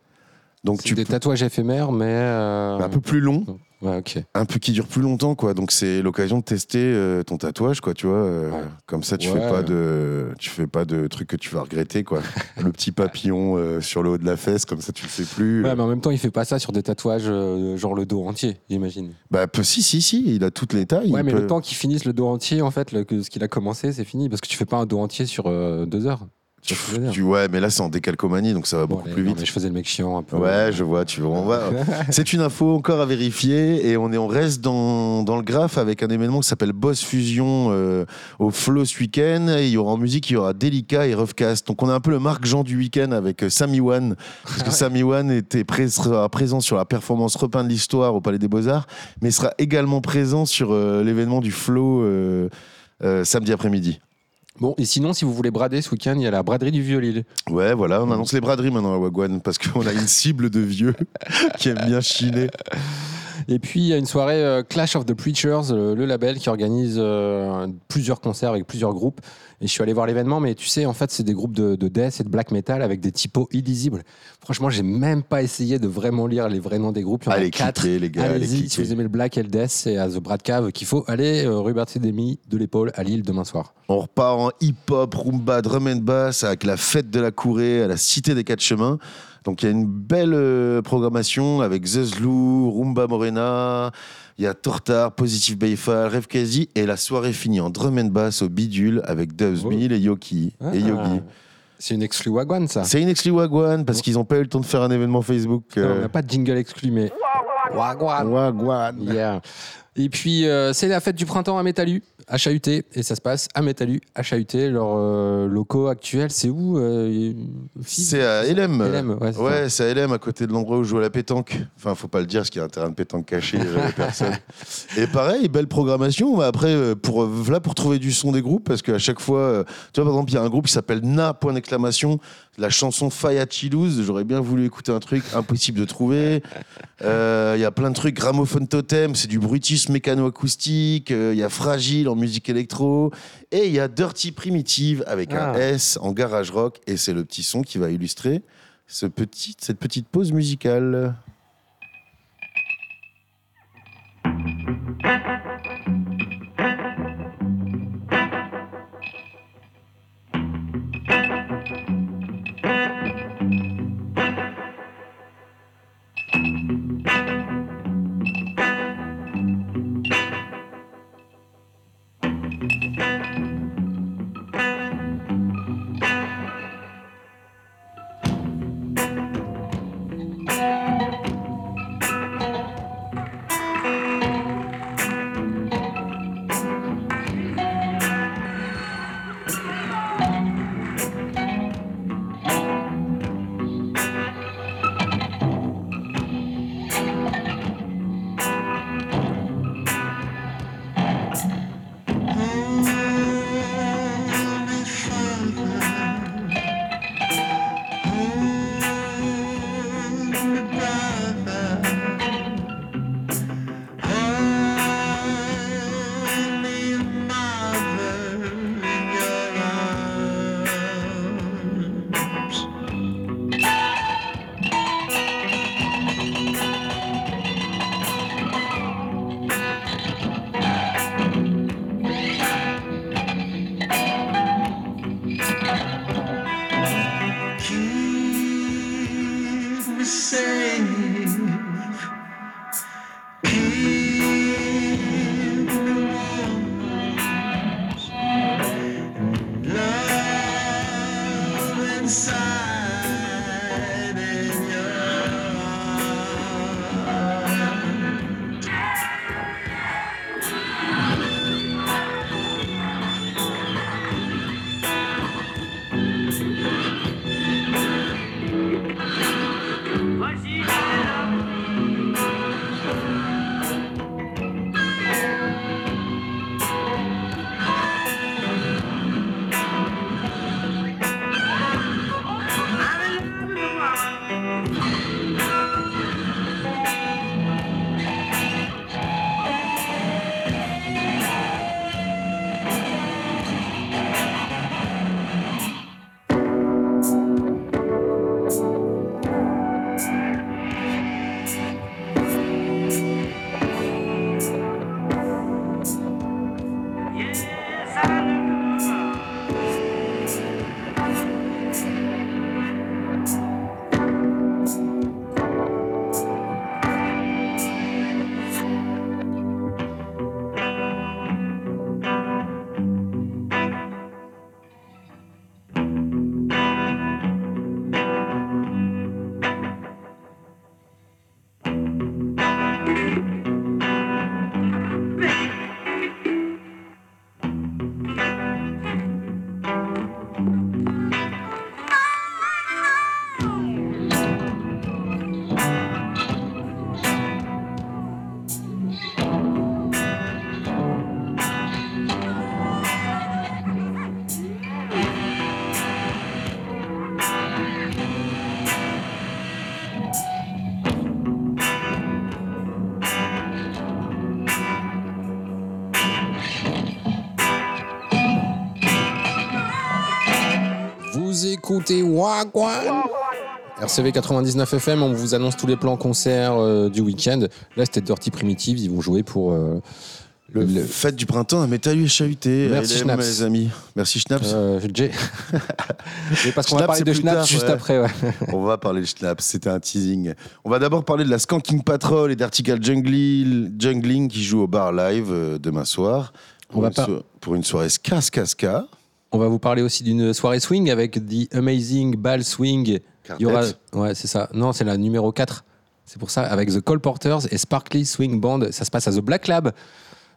Donc tu des peux- tatouages éphémères, mais. euh, un peu plus long, Ouais, un peu qui dure plus longtemps, quoi. Donc c'est l'occasion de tester euh, ton tatouage, quoi. Tu vois, euh, Ouais. comme ça, tu Ouais. fais pas de, tu fais pas de trucs que tu vas regretter, quoi. le petit papillon sur le haut de la fesse, comme ça, tu le sais plus. Ouais, mais en même temps, il fait pas ça sur des tatouages, genre le dos entier, j'imagine. Bah si, si, si, il a toutes les tailles. Ouais, mais peut- le temps qu'il finisse le dos entier, en fait, le- que ce qu'il a commencé, c'est fini. Parce que tu fais pas un dos entier sur deux heures. Tu ouais, mais là c'est en décalcomanie, donc ça va Bon, beaucoup allez, plus non, vite. mais je faisais le mec chiant un peu. Ouais, je vois, tu vois. on va- C'est une info encore à vérifier et on, est, on reste dans, dans le graphe avec un événement qui s'appelle Boss Fusion euh, au Flow ce week-end. Et il y aura en musique, il y aura Delica et Roughcast. Donc on a un peu le Marc Jean du week-end avec euh, Sammy One. Parce que Sammy One était pré- sera présent sur la performance repeint de l'histoire au Palais des Beaux-Arts, mais sera également présent sur euh, l'événement du Flow euh, euh, samedi après-midi. Bon, et sinon, si vous voulez brader ce week-end, il y a la braderie du Vieux-Lille. Ouais, voilà, on annonce les braderies maintenant à Wagwan parce qu'on a une cible de vieux qui aime bien chiner. Et puis, il y a une soirée euh, Clash of the Preachers, euh, le label qui organise euh, plusieurs concerts avec plusieurs groupes. Et je suis allé voir l'événement, mais tu sais, en fait, c'est des groupes de, de death et de black metal avec des typos illisibles. Franchement, j'ai même pas essayé de vraiment lire les vrais noms des groupes. Il y en a Allez, quatre. cliquez, les gars, allez, Allez-y, si vous aimez le black et le death, c'est à The Brad Cave qu'il faut aller. Euh, Barthélemy de l'épaule à Lille demain soir. On repart en hip-hop, rumba, drum and bass avec la fête de la Courée à la Cité des Quatre Chemins. Donc il y a une belle euh, programmation avec Zezlou, Rumba Morena, il y a Tortar, Positive Bayfal, Rêve Quasi et la soirée finit en drum and bass au bidule avec Dubs Oh. Mill et Yoki Ah, et Yogi. C'est une exclu Wagwan, ça. C'est une exclu Wagwan parce qu'ils n'ont pas eu le temps de faire un événement Facebook. Non, euh, On n'a pas de jingle exclu, mais. Wagwan. Wagwan. Yeah. Et puis, euh, c'est la fête du printemps à Métalu, HAUT, et ça se passe à Métalu, HAUT. Leurs euh, locaux actuels, c'est où euh, C'est à LM. LM, ouais, c'est Ouais, c'est à LM, à côté de l'endroit où je joue à la pétanque. Enfin, faut pas le dire, parce qu'il y a un terrain de pétanque caché, j'avais personne. Et pareil, belle programmation. Après, euh, pour, euh, là, pour trouver du son des groupes, parce qu'à chaque fois, euh, tu vois, par exemple, il y a un groupe qui s'appelle Na, point d'exclamation, la chanson Faya Chilouz. J'aurais bien voulu écouter un truc impossible de trouver. Euh, Il y a plein de trucs. Gramophone Totem, c'est du bruitisme plus mécano-acoustique, euh, il y a Fragile en musique électro, et il y a Dirty Primitive avec un Ah. S en garage rock, et c'est le petit son qui va illustrer ce petit, cette petite pause musicale. Écoutez Wagwan RCV 99 FM, on vous annonce tous les plans concerts euh, du week-end. Là, c'était Dirty Primitive, ils vont jouer pour euh, Le, le- fête du printemps à Métal et chahuté. Merci, Schnaps. les amis. Merci Schnaps. euh, Jay. Parce qu'on va parler de Schnaps tard, juste ouais. après. Ouais. On va parler de Schnaps, c'était un teasing. On va d'abord parler de la Skanking Patrol et d'Article Jungling, qui joue au bar live euh, demain soir. Pour, On va une so- pour une soirée ska ska ska. On va vous parler aussi d'une soirée swing avec The Amazing Ball Swing. Il y aura... Ouais, c'est ça. Non, c'est la numéro 4. C'est pour ça, avec The Cole Porters et Sparkly Swing Band. Ça se passe à The Black Lab.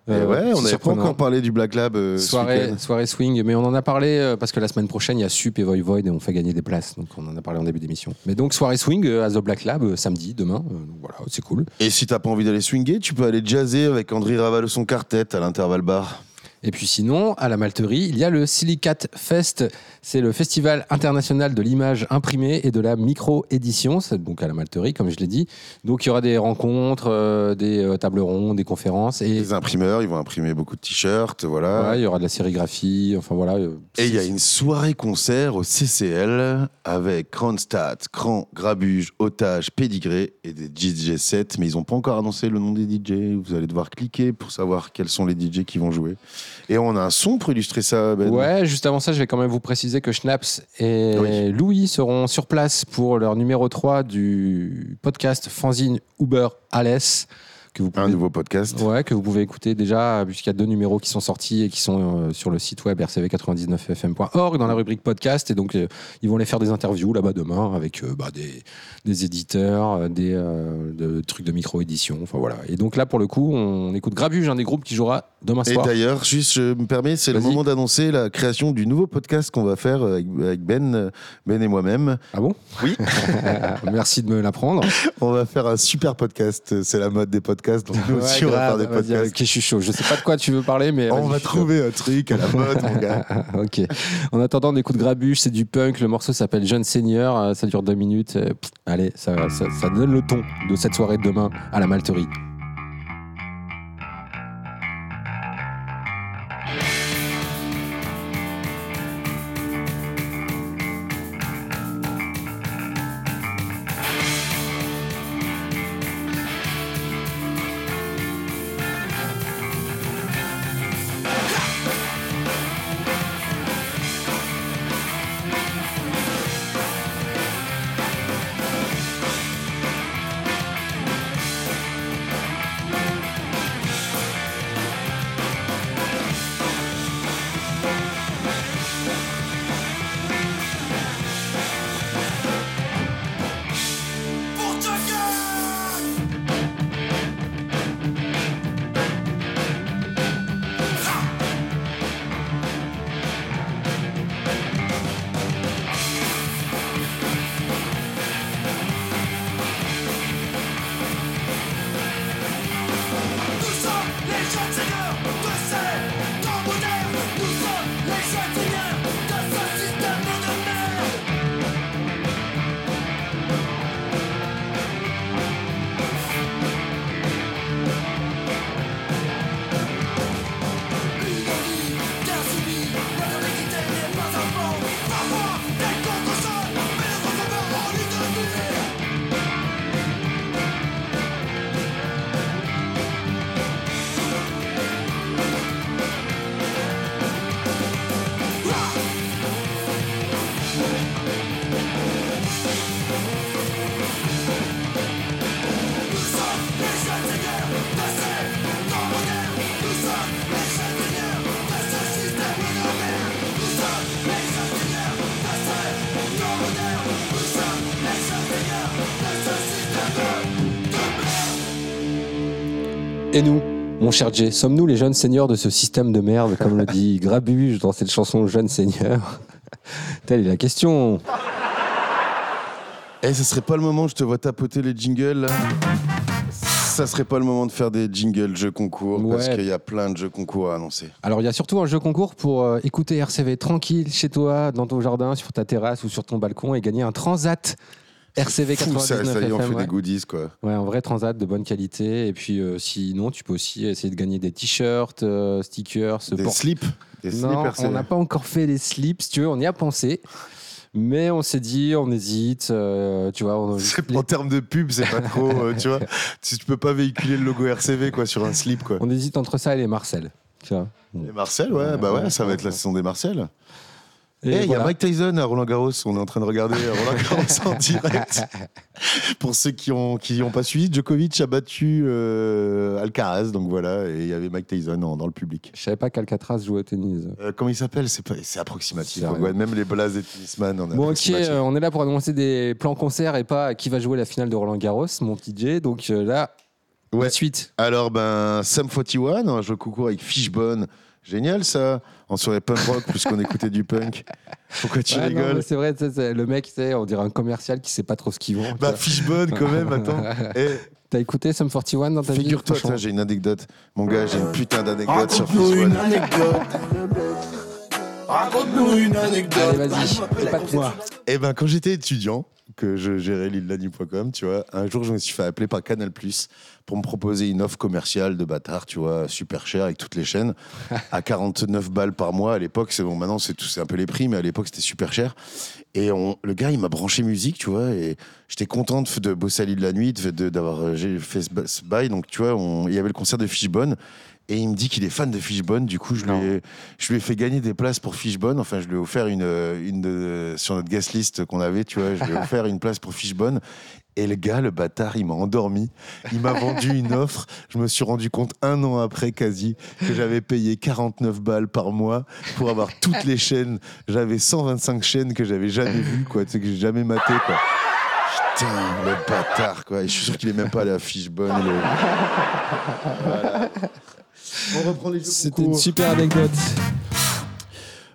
Euh, ouais, on n'avait pas encore parlé du Black Lab euh, Soirée, soirée swing, mais on en a parlé euh, parce que la semaine prochaine il y a Sup et Void Void et on fait gagner des places, donc on en a parlé en début d'émission. Mais donc soirée swing euh, à The Black Lab samedi, demain, voilà, c'est cool. Et si t'as pas envie d'aller swinguer, tu peux aller jazzer avec André Raval son quartet à l'intervalle bar. Et puis sinon, à la Malterie, il y a le Silicate Fest. C'est le festival international de l'image imprimée et de la micro-édition. C'est donc à la Malterie, comme je l'ai dit. Donc il y aura des rencontres, euh, des euh, tables rondes, des conférences. Et Les imprimeurs, ils vont imprimer beaucoup de t-shirts, voilà. il y aura de la sérigraphie. Enfin voilà. euh, Et il y a une soirée concert au CCL avec Kronstadt, Cran, Grabuge, Otage, Pédigré et des DJ sets, mais ils n'ont pas encore annoncé le nom des DJ. Vous allez devoir cliquer pour savoir quels sont les DJ qui vont jouer. Et on a un son pour illustrer ça, Ben. Ouais, juste avant ça, je vais quand même vous préciser que Schnaps et Oui. Louis seront sur place pour leur numéro 3 du podcast Fanzine Uber Alès. Que vous Un nouveau podcast. ouais, que vous pouvez écouter déjà, puisqu'il y a deux numéros qui sont sortis et qui sont euh, sur le site web rcv99fm.org dans la rubrique podcast. Et donc, euh, ils vont aller faire des interviews là-bas demain avec euh, bah, des, des éditeurs, des de trucs de micro-édition. Enfin voilà. Et donc là, pour le coup, on écoute Grabuge, un des groupes qui jouera demain Et soir. d'ailleurs, juste, je me permets, c'est le moment d'annoncer la création du nouveau podcast qu'on va faire avec, avec Ben, Ben et moi-même. Ah bon? Oui. Merci de me l'apprendre. On va faire un super podcast. C'est la mode des podcasts, donc nous aussi, on va faire des podcasts. ok, je suis chaud. Je sais pas de quoi tu veux parler, mais. On va trouver un truc à la mode, mon gars. ok. En attendant, on écoute Grabuche, c'est du punk. Le morceau s'appelle Jeune Seigneur. euh, Ça dure deux minutes. Euh, Allez, ça, ça, ça donne le ton de cette soirée de demain à la Malterie. Et nous. Mon cher Jay, sommes-nous les jeunes seigneurs de ce système de merde, comme le dit Grabuge dans cette chanson Jeune Seigneur? Telle est la question. Eh, ce serait pas le moment, je te vois tapoter les jingles. Là Ça serait pas le moment de faire des jingles jeux concours parce qu'il y a plein de jeux concours à annoncer. Alors, il y a surtout un jeu concours pour euh, écouter RCV tranquille chez toi, dans ton jardin, sur ta terrasse ou sur ton balcon et gagner un transat RCV Fou, ça, 99 ça y on FM, fait ouais. des goodies quoi. Ouais, un vrai transat de bonne qualité. Et puis, euh, sinon, tu peux aussi essayer de gagner des t-shirts, euh, stickers, Des port- slips, des slips Non, RCV. on n'a pas encore fait les slips, si tu veux, on y a pensé. Mais on s'est dit, on hésite, euh, tu vois. on- En termes de pub, c'est pas trop, euh, tu vois. Si tu peux pas véhiculer le logo RCV quoi sur un slip quoi. On hésite entre ça et les Marcel. Tu vois. Et Marcel, ouais, bah ouais, ça va être la saison des Marcel. Eh, il y a. Mike Tyson à Roland Garros. On est en train de regarder Roland Garros en direct. Pour ceux qui ont qui ont pas suivi, Djokovic a battu euh, Alcaraz, donc voilà, et il y avait Mike Tyson en- dans le public. Je savais pas qu'Alcatraz jouait au tennis. Euh, comment il s'appelle? C'est pas, approximatif. Ouais, même les blases des tennisman, on Bon, ok, euh, on est là pour annoncer des plans concerts et pas qui va jouer la finale de Roland Garros, mon Jay. Donc euh, là, Ouais. la suite. Alors, ben, Sam 41, un jeu concours avec Fishbone. Génial ça On serait punk rock puisqu'on écoutait du punk. Pourquoi tu Ouais, rigoles C'est vrai, c'est- le mec, on dirait un commercial qui sait pas trop ce qu'il vend. Bah. Fishbone quand même, attends. T'as écouté Sum 41 dans ta vie Figure-toi, ça, j'ai une anecdote. Mon gars, j'ai une putain d'anecdote sur Raconte-nous Fizz une anecdote. Raconte-nous une anecdote. Allez, vas-y, c'est pas de moi. Eh ben, quand j'étais étudiant, que je gérais l'île-la-nuit.com, tu vois, un jour, je me suis fait appeler par Canal Plus pour me proposer une offre commerciale de bâtard, tu vois, super cher avec toutes les chaînes, à 49 balles par mois. À l'époque, c'est bon, maintenant, c'est tout- c'est un peu les prix, mais à l'époque, c'était super cher. Et on, le gars, il m'a branché musique, tu vois, et j'étais content de, de bosser à l'île de la nuit, de- de- d'avoir euh, fait ce, ba- ce bail. Donc, tu vois, on- il y avait le concert de Fishbone. Et il me dit qu'il est fan de Fishbone. Du coup, je lui, ai, je lui ai fait gagner des places pour Fishbone. Enfin, je lui ai offert une, une de- sur notre guest list qu'on avait, tu vois, je lui ai offert une place pour Fishbone. Et le gars, le bâtard, il m'a endormi. Il m'a vendu une offre. Je me suis rendu compte un an après, quasi, que j'avais payé 49 balles par mois pour avoir toutes les chaînes. J'avais 125 chaînes que j'avais jamais vues, quoi, que j'ai jamais maté, quoi. Putain, le bâtard, quoi. Et je suis sûr qu'il est même pas allé à Fishbone. le- Voilà. On reprend les jeux C'était une concours. super anecdote.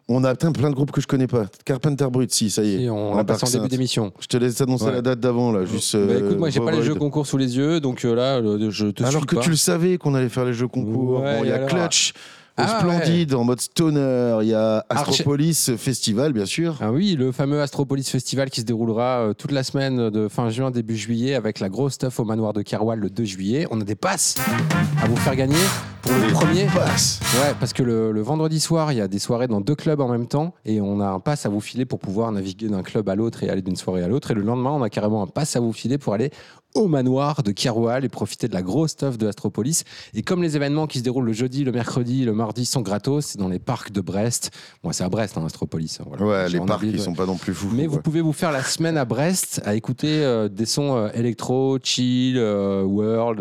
On a atteint plein de groupes que je connais pas. Carpenter Brut, si, ça y est. Et on a l'a passé en début d'émission. Je te laisse annoncer Ouais. la date d'avant, là. Juste, Bah, écoute, euh, moi j'ai pas les jeux concours sous les yeux, donc euh, là le- je te Alors suis que pas. tu le savais qu'on allait faire les jeux concours. Ouais, Bon, il y et a alors Clutch, Ah, Splendide, en mode stoner. Il y a Arch- Astropolis Festival, bien sûr. Ah oui, le fameux Astropolis Festival qui se déroulera euh, toute la semaine de fin juin, début juillet, avec la grosse stuff au manoir de Kerwal le 2 juillet. On a des passes à vous faire gagner pour le premier. Passe. Ouais, parce que le, le vendredi soir, il y a des soirées dans deux clubs en même temps et on a un pass à vous filer pour pouvoir naviguer d'un club à l'autre et aller d'une soirée à l'autre. Et le lendemain, on a carrément un pass à vous filer pour aller au manoir de Kerwal et profiter de la grosse stuff de Astropolis. Et comme les événements qui se déroulent le jeudi, le mercredi, le mardi sont gratos, c'est dans les parcs de Brest. Moi, c'est à Brest, hein, Astropolis. hein, voilà. Ouais, les parcs, ils de- sont pas non plus fous. mais vous pouvez vous faire la semaine à Brest à écouter euh, des sons euh, électro, chill, euh, world.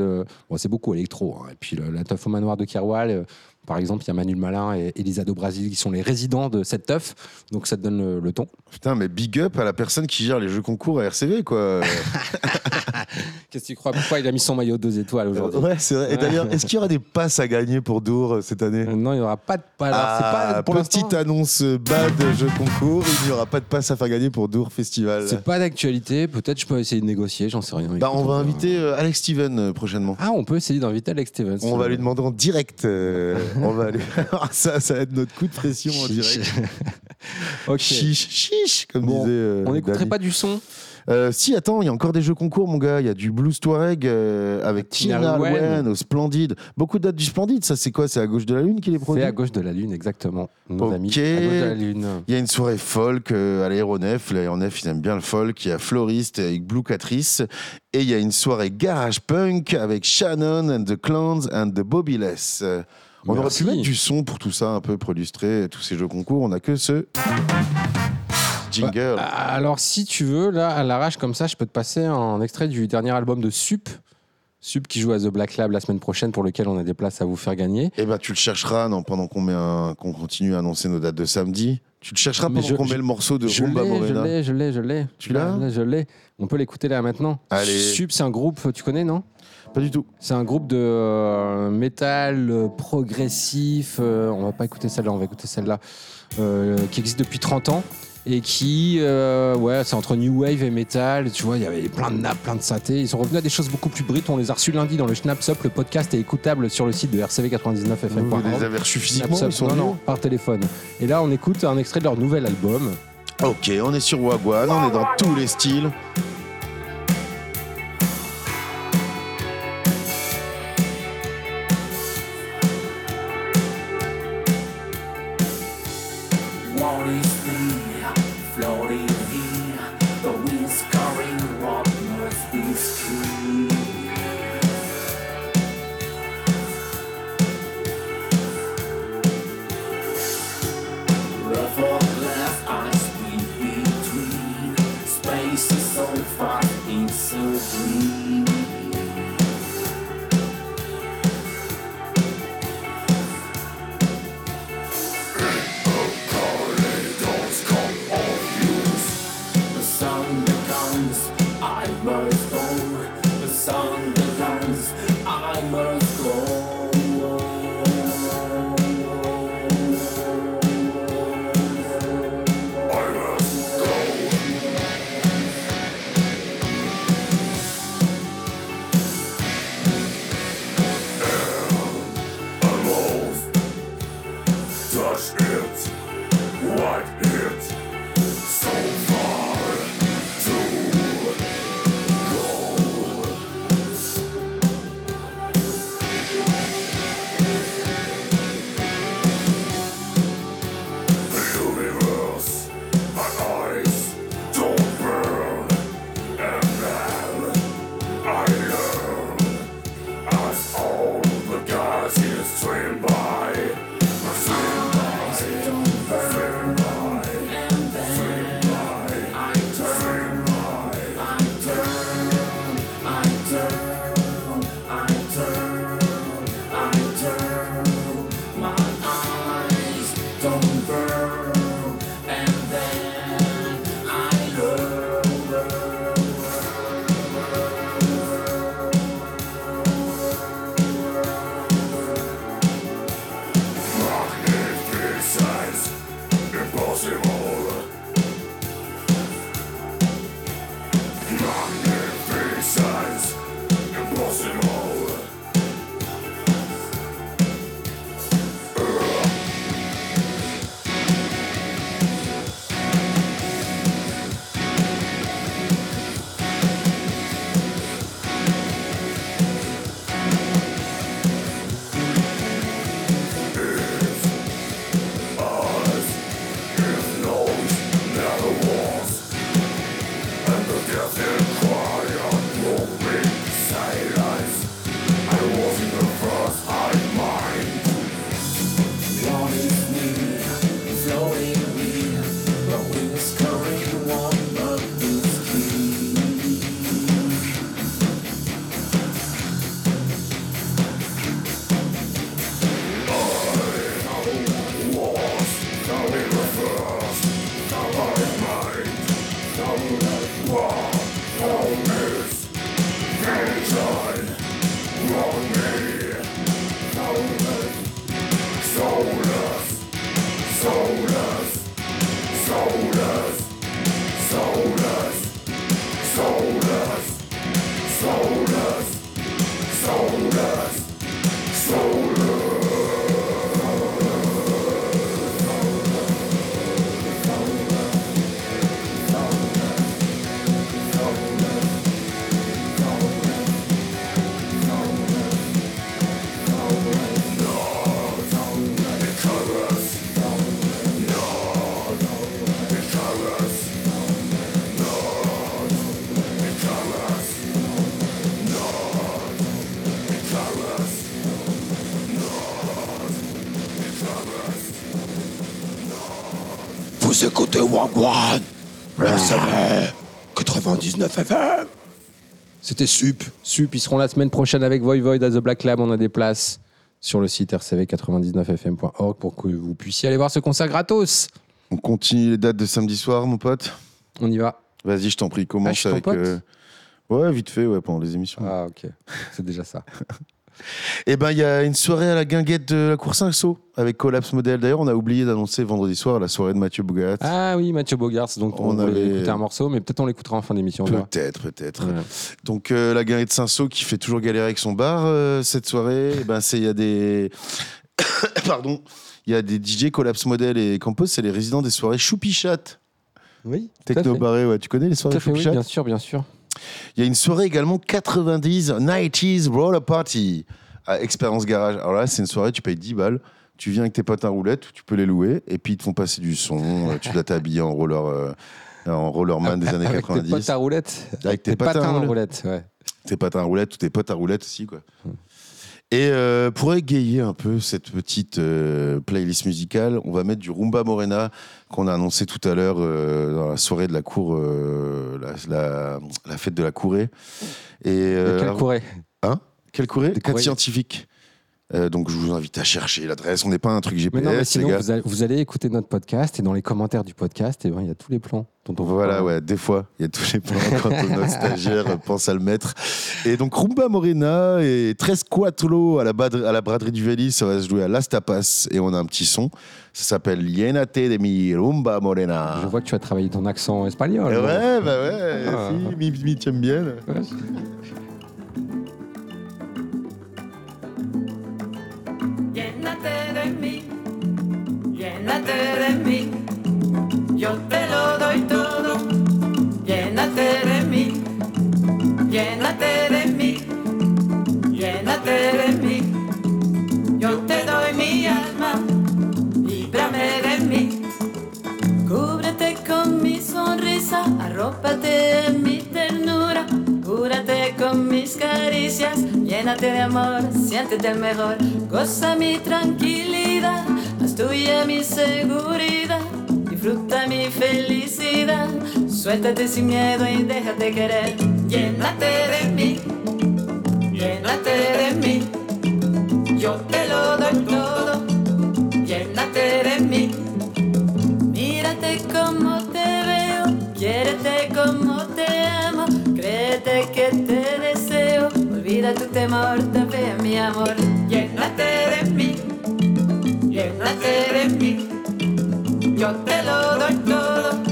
bon, c'est beaucoup électro. hein. Et puis le- la teuf au manoir de Kerwal. euh, par exemple, il y a Manu Malin et Elisa do Brasil qui sont les résidents de cette teuf. Donc ça te donne le, le ton. Putain, mais big up à la personne qui gère les jeux concours à RCV, quoi. Qu'est-ce que tu crois? Pourquoi il a mis son maillot deux étoiles aujourd'hui? Ouais, c'est vrai. Et d'ailleurs, est-ce qu'il y aura des passes à gagner pour Dour euh, cette année? Euh, Non, il n'y aura pas de pas. alors, c'est Ah, pas pour petite annonce euh, bad jeu concours, il n'y aura pas de passe à faire gagner pour Dour Festival. C'est pas d'actualité. Peut-être je peux essayer de négocier. J'en sais rien. Bah, on va inviter euh, Alex Steven euh, prochainement. Ah, on peut essayer d'inviter Alex Stevens. On va lui demander en direct. euh, on va lui... ça, ça va être notre coup de pression en direct. Ok. Chiche, chiche, comme Bon, disait. euh, On n'écouterait Dany. pas du son? Euh, si, attends, il y a encore des jeux concours, mon gars. Il y a du Blues Touareg euh, avec Tina. Arwen au Splendide. Beaucoup de dates du Splendide. Ça, c'est quoi? C'est à gauche de la lune qu'il est produit? C'est à gauche de la lune, exactement. Nos Ok. amis. À gauche de la lune. Il y a une soirée folk euh, à l'aéronef. L'aéronef, ils aiment bien le folk. Il y a Floriste avec Blue Catrice. Et il y a une soirée garage punk avec Shannon and the Clans and the Bobyless. Euh, On aurait Merci. pu mettre du son pour tout ça, un peu pour illustrer tous ces jeux concours. On n'a que ce jingle. Bah, alors, si tu veux, là, à l'arrache comme ça, je peux te passer un extrait du dernier album de Sup. Sup qui joue à The Black Lab la semaine prochaine, pour lequel on a des places à vous faire gagner. Eh ben, tu le chercheras non, pendant qu'on met un- qu'on continue à annoncer nos dates de samedi. Tu le chercheras pendant qu'on met le morceau de Rumba l'ai, je Morena. l'ai, je l'ai, je l'ai. Tu l'as Je l'ai. On peut l'écouter là maintenant. Allez. Sup, c'est un groupe, tu connais, non? Pas du tout. C'est un groupe de euh, métal euh, progressif. euh, on va pas écouter celle-là, on va écouter celle-là, euh, qui existe depuis 30 ans et qui, euh, ouais, c'est entre new wave et metal. Tu vois, il y avait plein de nappes, plein de synthés. Ils sont revenus à des choses beaucoup plus brites. On les a reçus lundi dans le Schnaps Up. Le podcast est écoutable sur le site de RCV99FM. Vous les avez reçus physiquement ils sont non, non, par téléphone. Et là, on écoute un extrait de leur nouvel album. Ok, on est sur Wagwan, on est dans tous les styles. Wagwan, RSMR 99 FM. C'était Sup. Sup, ils seront la semaine prochaine avec Voivod à The Black Lab. On a des places sur le site rcv99fm.org pour que vous puissiez aller voir ce concert gratos. On continue les dates de samedi soir, mon pote On y va. Vas-y, je t'en prie, Ah, commence ton avec. euh, Ouais, vite fait, ouais, pendant les émissions. Ah, ok. C'est déjà ça. Eh ben, il y a une soirée à la guinguette de la cour Saint-Saul avec Collapse Model. D'ailleurs, on a oublié d'annoncer vendredi soir la soirée de Mathieu Bougat. Ah oui, Mathieu Bogart, donc on, On avait- écouter un morceau, mais peut-être on l'écoutera en fin d'émission. Peut-être, peut-être. Ouais. Donc euh, la guinguette Saint-Saul qui fait toujours galérer avec son bar euh, cette soirée, eh ben c'est il y a des pardon, il y a des DJ Collapse Model et Campos, c'est les résidents des soirées Choupichat. Oui, Techno barré, ouais, tu connais les soirées fait, oui, Choupichat bien sûr, bien sûr. Il y a une soirée également 90 90s Roller Party à Expérience Garage. Alors là, c'est une soirée, tu payes 10 balles. Tu viens avec tes potes à roulettes, tu peux les louer, et puis ils te font passer du son. euh, tu dois t'habiller en roller, euh, en rollerman des années Avec 90. tes potes à roulettes. Avec tes patins à roulettes, ouais. tes patins à roulettes ou tes potes à roulettes aussi quoi. Et euh, pour égayer un peu cette petite euh, playlist musicale, on va mettre du Rumba Morena qu'on a annoncé tout à l'heure euh, dans la soirée de la cour, euh, la, la- la fête de la courée. Et euh, De quel alors- courée Hein? Quelle courée? Des Quatre scientifiques. Euh, donc je vous invite à chercher l'adresse. On n'est pas un truc Mais GPS, non, mais les sinon, gars. vous allez, vous allez écouter notre podcast et dans les commentaires du podcast, eh ben, il y a tous les plans dont on Voilà, ouais, des fois, il y a tous les plans quand notre stagiaire pense à le mettre. Et donc, Rumba Morena et 13 Quattro à la, badre- à la braderie du Vélis, ça va se jouer à Las Tapas et on a un petit son. Ça s'appelle Llénate de mi Rumba Morena. Je vois que tu as travaillé ton accent espagnol. ouais, bah ouais, Ah. si, mi, mi, bien. Ouais. De mí, llénate de mí, yo te lo doy todo. Llénate de mí, llénate de mí, llénate de mí. Yo te doy mi alma, líbrame de mí. Cúbrete con mi sonrisa, arrópate en mi ternura. Cúrate con mis caricias, llénate de amor, siéntete el mejor. Goza mi tranquilidad, haz tuya mi seguridad. Disfruta mi felicidad, suéltate sin miedo y déjate querer. Llénate de mí, llénate de mí. Yo te lo doy todo, llénate de mí. Mírate como te veo, quiérete como te amo, créete que te tu temor, te ve mi amor, llénate de mí, llénate de mí, yo te lo doy todo,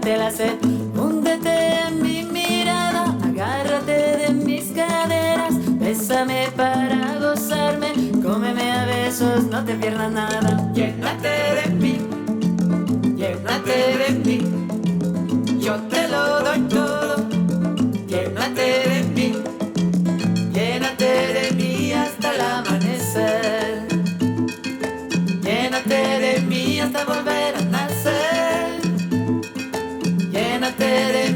quítate la sed, húndete en mi mirada, agárrate de mis caderas, bésame para gozarme, cómeme a besos, no te pierdas nada. Llénate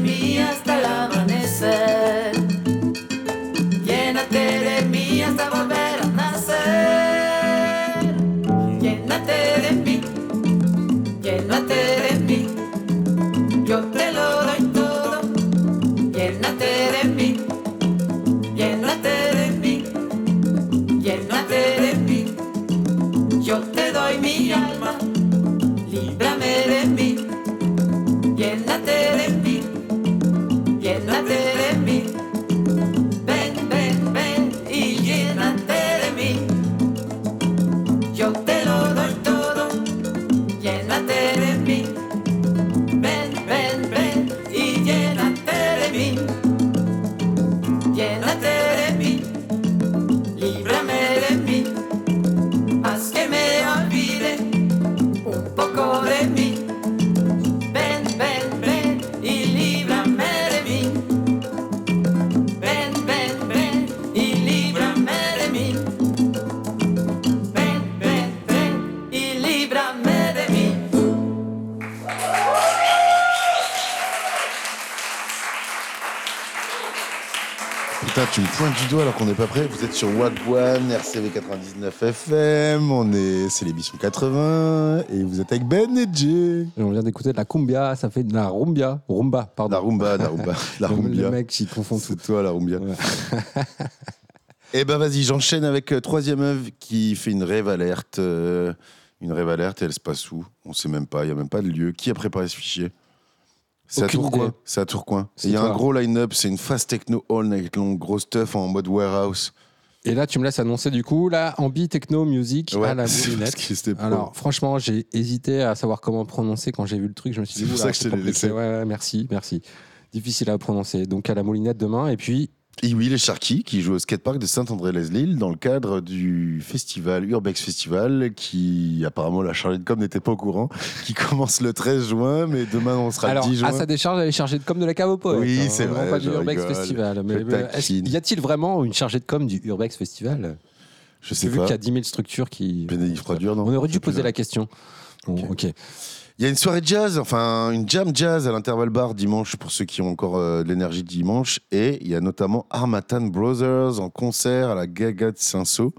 n'est pas prêt. Vous êtes sur Wagwan, RCV 99 FM. On est, c'est l'émission 80 et vous êtes avec Ben et Jay. Et on vient d'écouter de la cumbia, ça fait de la rumbia, rumba, pardon. La rumba, la rumba, la rumbia. Le mec, il confond tout. C'est toi la rumbia. Eh ben vas-y, j'enchaîne avec euh, troisième œuvre qui fait une rêve alerte. euh, une rêve alerte et elle se passe où? On sait même pas, il y a même pas de lieu. Qui a préparé ce fichier? C'est à Tourcoing. C'est à Il y a un gros line-up, c'est une fast techno all avec long gros stuff en mode warehouse. Et là, tu me laisses annoncer du coup, là, Ambi Techno Music Ouais, à la moulinette. Alors, franchement, j'ai hésité à savoir comment prononcer quand j'ai vu le truc. Je me suis dit, C'est pour ça que je te l'ai compliqué. laissé. Ouais, ouais, merci, merci. Difficile à prononcer. Donc, à la moulinette demain. Et puis, Iwi les Sharky qui joue au skatepark de Saint-André-les-Lilles dans le cadre du festival Urbex Festival qui apparemment la chargée de com n'était pas au courant qui commence le 13 juin mais demain on sera alors, le 10 juin. à sa décharge, elle est chargée de com de la cave au poète. Oui, hein, c'est vrai, Pas du je Urbex rigole. Festival. Mais, y a-t-il vraiment une chargée de com du Urbex Festival? Je sais Vu pas. qu'il y a 10 000 structures qui. Bénédicte Froidure, non On aurait dû poser la question. Bon, ok. Il y a une soirée jazz, enfin une jam jazz à l'intervalle bar dimanche pour ceux qui ont encore euh, de l'énergie dimanche. Et il y a notamment Armatan Brothers en concert à la Gaga de Saint-Saul.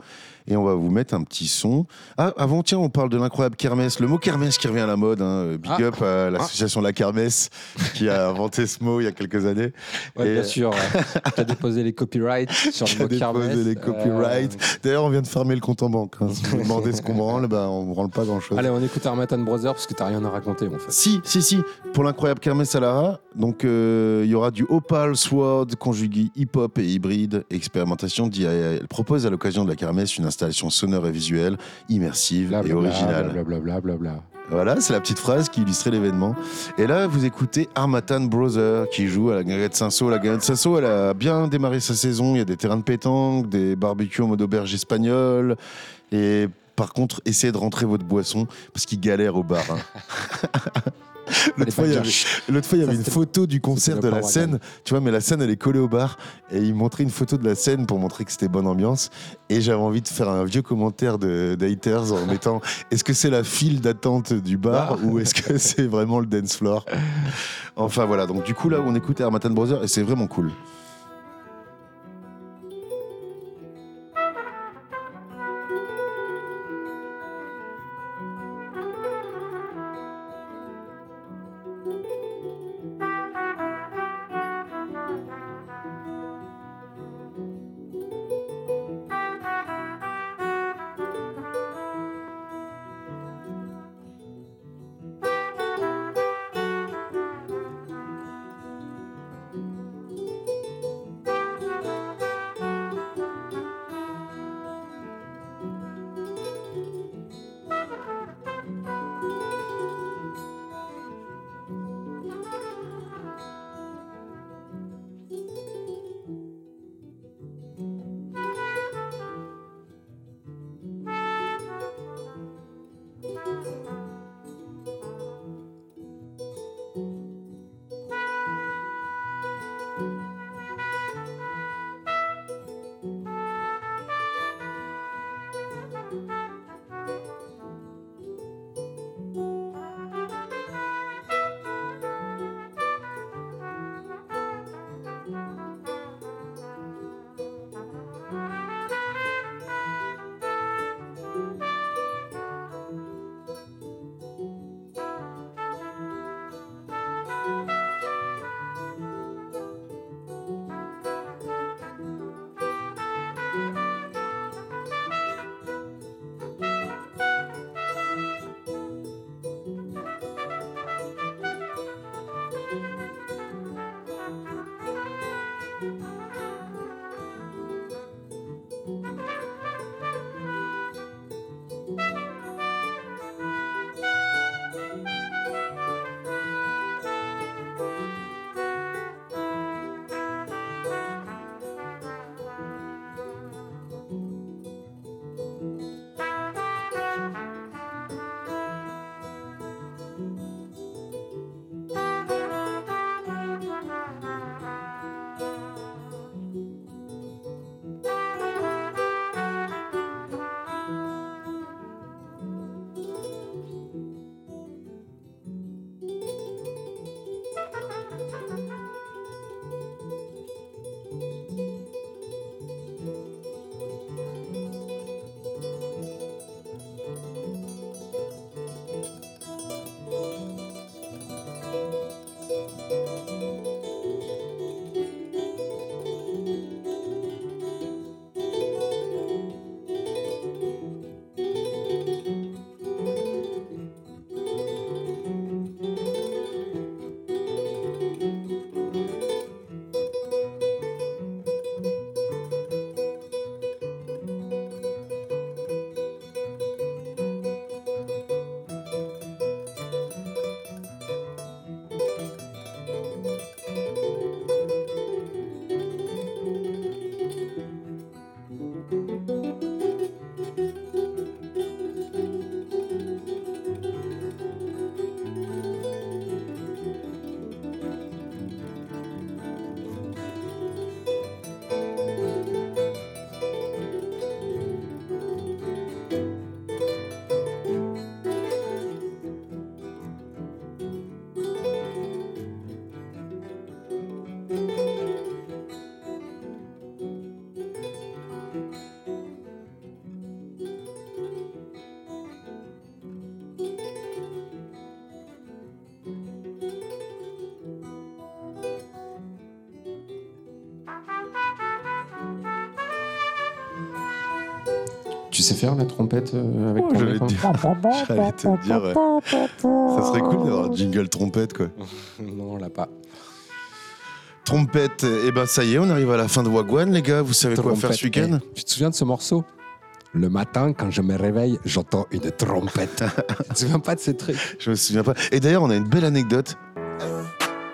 Et on va vous mettre un petit son. Ah, avant, tiens, on parle de l'incroyable kermesse. Le mot kermesse qui revient à la mode. hein. Big Ah. up à l'association La Kermesse qui a inventé ce mot il y a quelques années. Ouais, Et- bien sûr. tu as déposé les copyrights sur qui le a mot déposé kermesse. les copyrights. Euh, D'ailleurs, on vient de fermer le compte en banque. hein. Si vous demandez ce qu'on branle, ben, on ne branle pas grand-chose. Allez, on écoute Armatan Brothers parce que t'as rien à raconter en fait. Si, si, si. Pour l'incroyable kermesse à Lara, donc euh, il y aura du Opal Sword conjugué hip-hop et hybride. Expérimentation. Elle propose à l'occasion de la kermesse une installation sonore et visuelle immersive et originale. Blablabla. Bla, bla. Voilà, c'est la petite phrase qui illustrait l'événement. Et là, vous écoutez Armatan Brothers qui joue à la de Saint-Saul. La de Saint-Saul, elle a bien démarré sa saison. Il y a des terrains de pétanque, des barbecues en mode auberge espagnole. Et par contre, essayez de rentrer votre boisson parce qu'ils galèrent au bar. hein. L'autre fois, il y avait, l'autre fois, il y Ça, avait une photo du concert de la scène, tu vois, mais la scène elle est collée au bar. Et ils montraient une photo de la scène pour montrer que c'était bonne ambiance. Et j'avais envie de faire un vieux commentaire de d'haters en mettant est-ce que c'est la file d'attente du bar ou est-ce que c'est vraiment le dance floor? Enfin voilà, donc du coup là on écoute Armatan Brothers et c'est vraiment cool. Sais faire la trompette euh, avec Oh, ton j'allais te dire- j'allais te dire, ouais. Ça serait cool d'avoir un jingle trompette, quoi. non, on l'a pas. Trompette, et ben ça y est, on arrive à la fin de Wagwan, les gars. Vous savez quoi faire ce week-end Eh, Tu te souviens de ce morceau? Le matin, quand je me réveille, j'entends une trompette. tu te souviens pas de ces trucs? Je me souviens pas. Et d'ailleurs, on a une belle anecdote.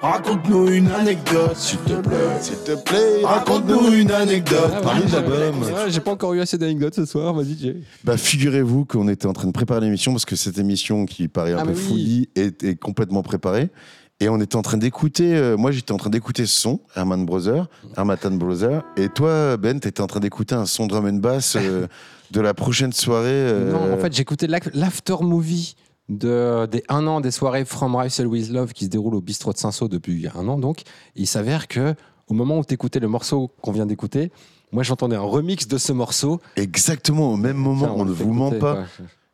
Raconte-nous une anecdote, s'il te plaît. S'il te plaît, raconte-nous une anecdote. Ah, l'album. ouais, J'ai pas encore eu assez d'anecdotes ce soir, vas-y, Jay. Bah, figurez-vous qu'on était en train de préparer l'émission parce que cette émission qui paraît un Ah, peu oui. fouillie est, est complètement préparée. Et on était en train d'écouter, euh, moi j'étais en train d'écouter ce son, Herman Brother, Hermatan Brother, et toi Ben, t'étais en train d'écouter un son drum and bass euh, de la prochaine soirée. euh, Non, en fait, j'écoutais l'af- l'after movie de, des un an des soirées From Rifle with Love qui se déroule au bistrot de Saint-Saul depuis un an. Donc, il s'avère que au moment où tu écoutais le morceau qu'on vient d'écouter, moi j'entendais un remix de ce morceau. Exactement au même moment, Tiens, on, ne vous ment écouter, pas. ouais.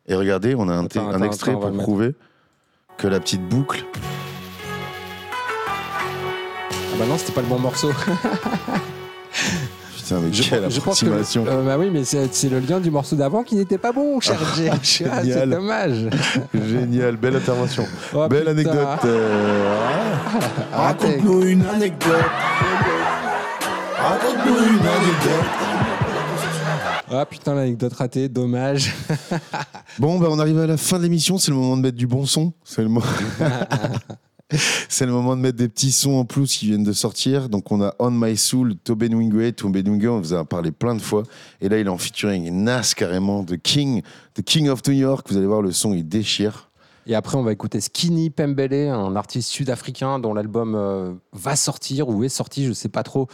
Et regardez, on a un, Attends, un attends, extrait attends, pour prouver que la petite boucle. Ah bah non, c'était pas le bon morceau. Putain, mais Je, quelle je pense que. euh, bah oui, mais c'est c'est le lien du morceau d'avant qui n'était pas bon, cher Jay. Ah, c'est génial. dommage. Génial, belle intervention. Oh, belle putain. anecdote. euh, Raconte-nous une anecdote. Raconte-nous une anecdote. Ah putain, l'anecdote ratée, dommage. Bon, bah, on arrive à la fin de l'émission. C'est le moment de mettre du bon son. C'est le, mo- c'est le moment de mettre des petits sons en plus qui viennent de sortir. Donc, on a On My Soul, Tobin Wingate. Tobin Wingate, on vous a parlé plein de fois. Et là, il est en featuring Nas carrément, de King, The King of New York. Vous allez voir, le son, il déchire. Et après, on va écouter Skinny Pembele, un artiste sud-africain dont l'album euh, va sortir ou est sorti, je sais pas trop.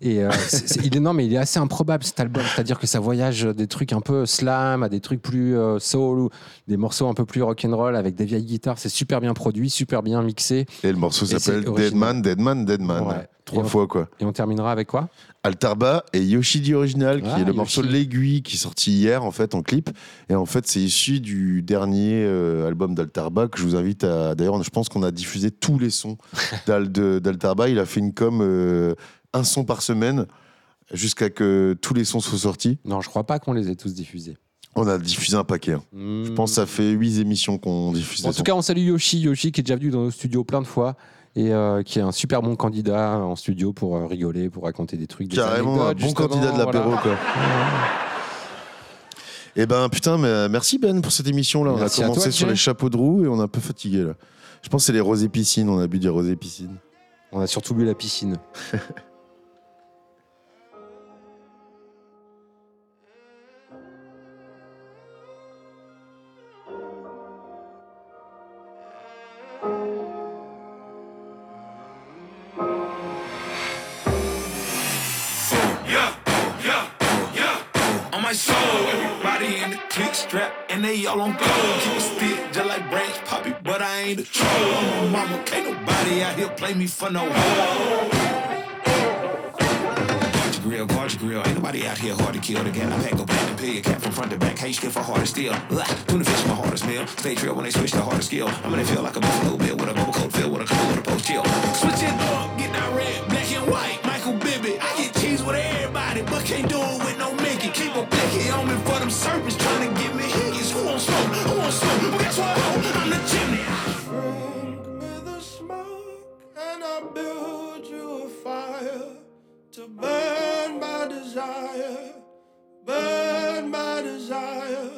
Et euh, il est non, mais il est assez improbable cet album. C'est-à-dire que ça voyage des trucs un peu slam à des trucs plus euh, soul ou des morceaux un peu plus rock'n'roll avec des vieilles guitares. C'est super bien produit, super bien mixé. Et le morceau s'appelle Dead original. Man, Dead Man, Dead Man. Ouais. Trois on- fois, quoi. Et on terminera avec quoi? Altarba et Yoshidi Original, qui Ah, est le Yoshi. morceau de l'aiguille qui est sorti hier en fait en clip. Et en fait, c'est issu du dernier euh, album d'Altarba que je vous invite à. D'ailleurs, je pense qu'on a diffusé tous les sons d'Altarba. Il a fait une com un son par semaine jusqu'à que tous les sons soient sortis. Non, je crois pas qu'on les ait tous diffusés. On a diffusé un paquet. hein. Je pense que ça fait huit émissions qu'on diffuse. En tout sons. cas, on salue Yoshi, Yoshi qui est déjà venu dans nos studios plein de fois et euh, qui est un super bon candidat en studio pour euh, rigoler, pour raconter des trucs. des Carrément un anecdotes, bon justement, candidat de l'apéro, voilà. quoi. Eh ben putain, mais merci Ben pour cette émission là. On Merci a commencé toi, sur Jay. les chapeaux de roue et on est un peu fatigué là. Je pense que c'est les rosés piscines. On a bu des rosés piscines. On a surtout bu la piscine. all on gold. Keep a stick just like Branch Poppy, but I ain't a troll. I'm my mama, can't nobody out here play me for no hoe. Grill, your grill. Ain't nobody out here hard to kill. The gat I pack, go back and your cap from front to back. Hey, still for harder steel. Ugh, tuna fish my hardest meal. Stay trail when they switch to harder skill. I'm gonna feel like a buffalo bill with a bubble coat filled with a couple with a post chill. Switch it up, get that red, black and white. Build you a fire to burn my desire, burn my desire.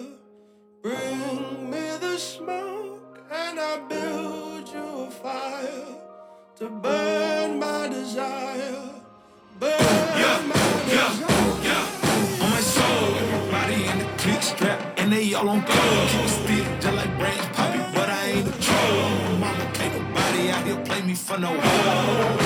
Bring me the smoke, and I build you a fire to burn my desire, burn my desire. On my soul, everybody in the click strap, and they all on gold. For no hoe.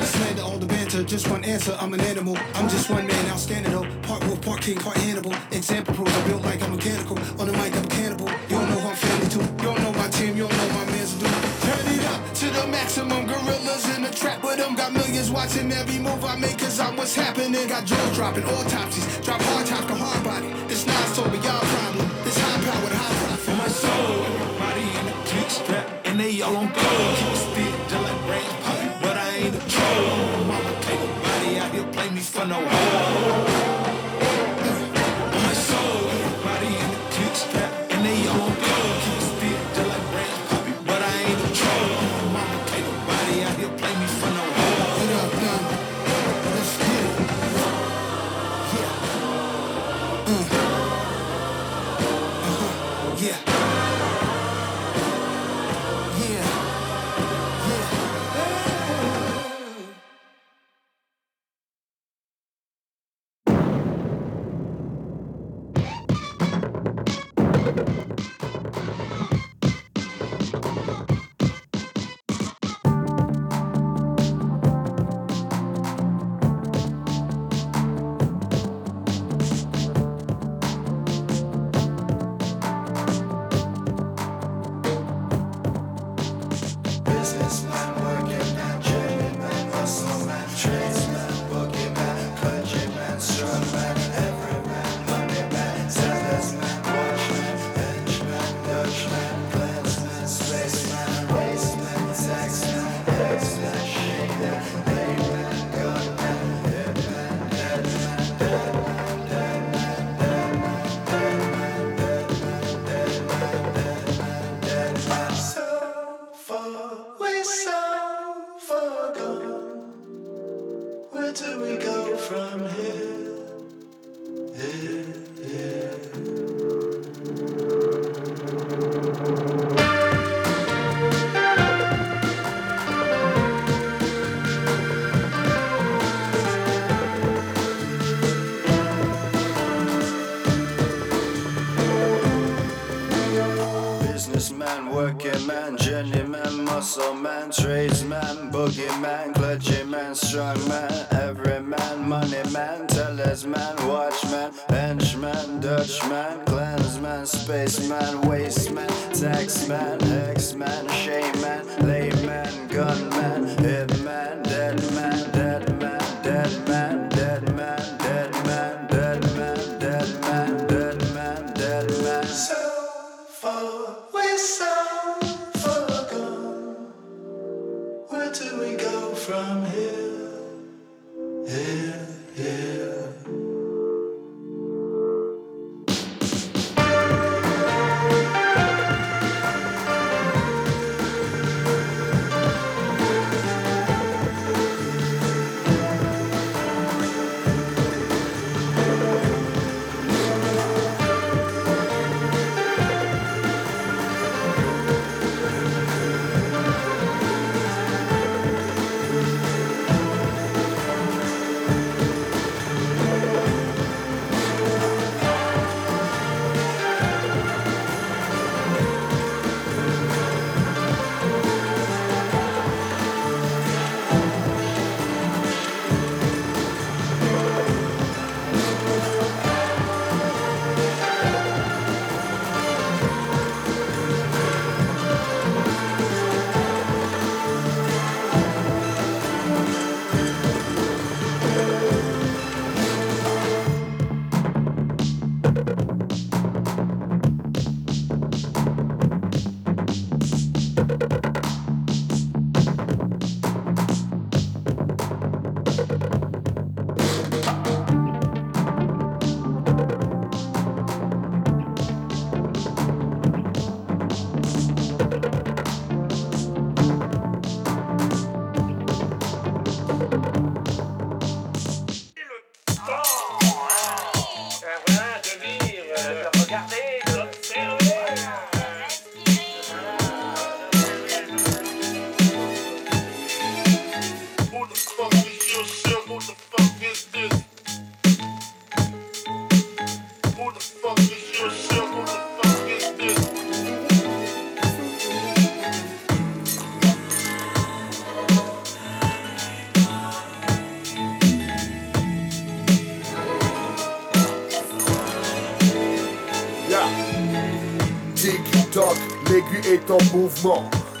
The slander, all the banter, just one answer. I'm an animal. I'm just one man, outstanding though. Part wolf, part king, part Hannibal. Example proves I built like I'm mechanical. On the mic, I'm cannibal. You don't know who I'm family to. You don't know my team. You don't know my man's do. Turn it up to the maximum. Gorillas in the trap with them. Got millions watching every move I make cause I'm what's happening. Got jaws dropping, autopsies. Drop hard top to hard body. This told me y'all problem. And they all on gold. Keep a stick just like Poppy, but I ain't a troll. A mama, can't nobody out here play me for no hoe. Muscle man, tradesman, boogeyman,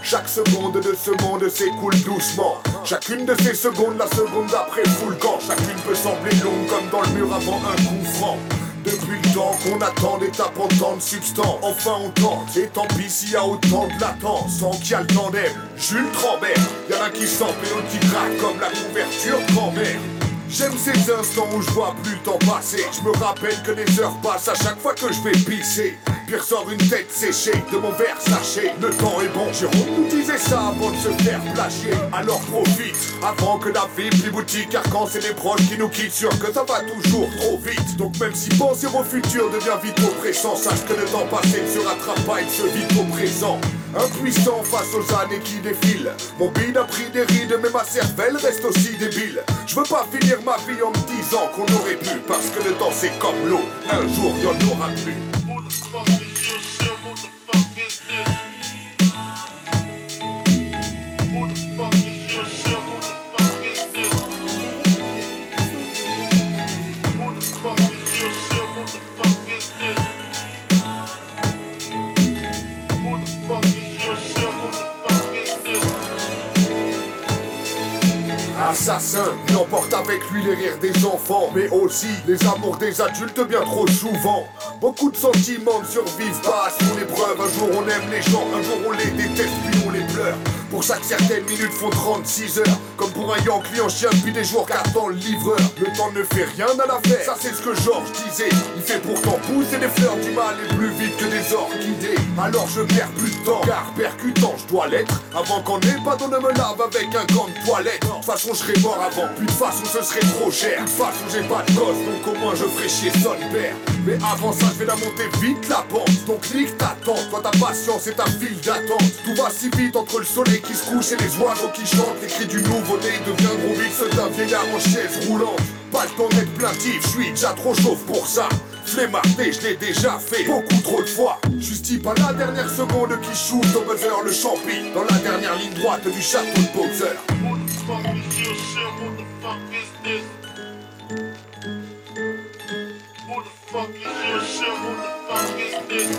Chaque seconde de ce monde s'écoule doucement. Chacune de ces secondes, la seconde d'après fout le camp. Chacune peut sembler longue comme dans le mur avant un coup franc. Depuis le temps qu'on attend des tapant tant de substance Enfin on tente, et tant pis s'il y a autant de latence Sans qu'il y a le tandem, Jules Trambert Y'en a qui s'empêchent et qui craquent comme la couverture grand-mère J'aime ces instants où je vois plus le temps passer Je me rappelle que les heures passent à chaque fois que je vais pisser soupir sort une tête séchée de mon verre sachet. Le temps est bon, Jérôme nous disait ça avant de se faire plagier. Alors profite, avant que la vie plie boutique, car quand c'est des proches qui nous quittent, sûr que ça va toujours trop vite. Donc même si penser au futur devient vite oppressant, sache que le temps passé ne se rattrape pas, il se vit au présent. Impuissant face aux années qui défilent. Mon bide a pris des rides, mais ma cervelle reste aussi débile. Je veux pas finir ma vie en me disant qu'on aurait pu, parce que le temps c'est comme l'eau, un jour il y en aura plus. Il emporte avec lui les rires des enfants, mais aussi les amours des adultes bien trop souvent. Beaucoup de sentiments ne survivent pas sous l'épreuve. Un jour on aime les gens, un jour on les déteste, puis on les pleure. Pour ça que certaines minutes font 36 heures. Comme pour un Yankee en chien depuis des jours qu'attend le livreur. Le temps ne fait rien à l'affaire. Ça c'est ce que Georges disait. Il fait pourtant pousser des fleurs du mal et plus vite que des orchidées. Alors je perds plus de temps, car percutant je dois l'être. Avant qu'en pas ne me lave avec un gant de toilette. De façon je serais mort avant. Puis de façon ce serait trop cher. De façon j'ai pas de gosse, donc au moins je ferai chier son père. Mais avant ça je vais la monter vite la pente. Donc nique ta tente, toi ta patience et ta file d'attente. Tout va si vite entre le soleil qui se couche et les oiseaux qui chantent. Les cris du nouveau-né deviendront vite ceux d'un vieillard en chaise roulante. Pas le temps d'être plaintif, je suis déjà trop chauve pour ça. Je l'ai marqué, je l'ai déjà fait beaucoup trop de fois. Justifie pas la dernière seconde qui shoot au buzzer le champi. Dans la dernière ligne droite du château de boxer. fuck is your shit? Who the fuck is this?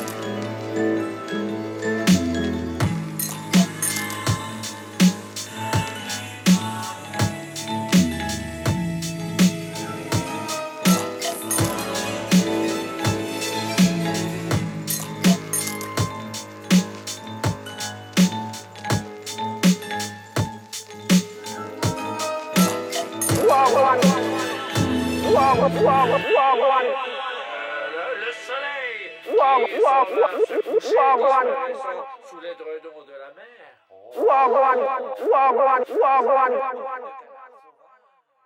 Whoa, whoa, whoa, whoa, whoa, whoa. Sous les dredons de la mer.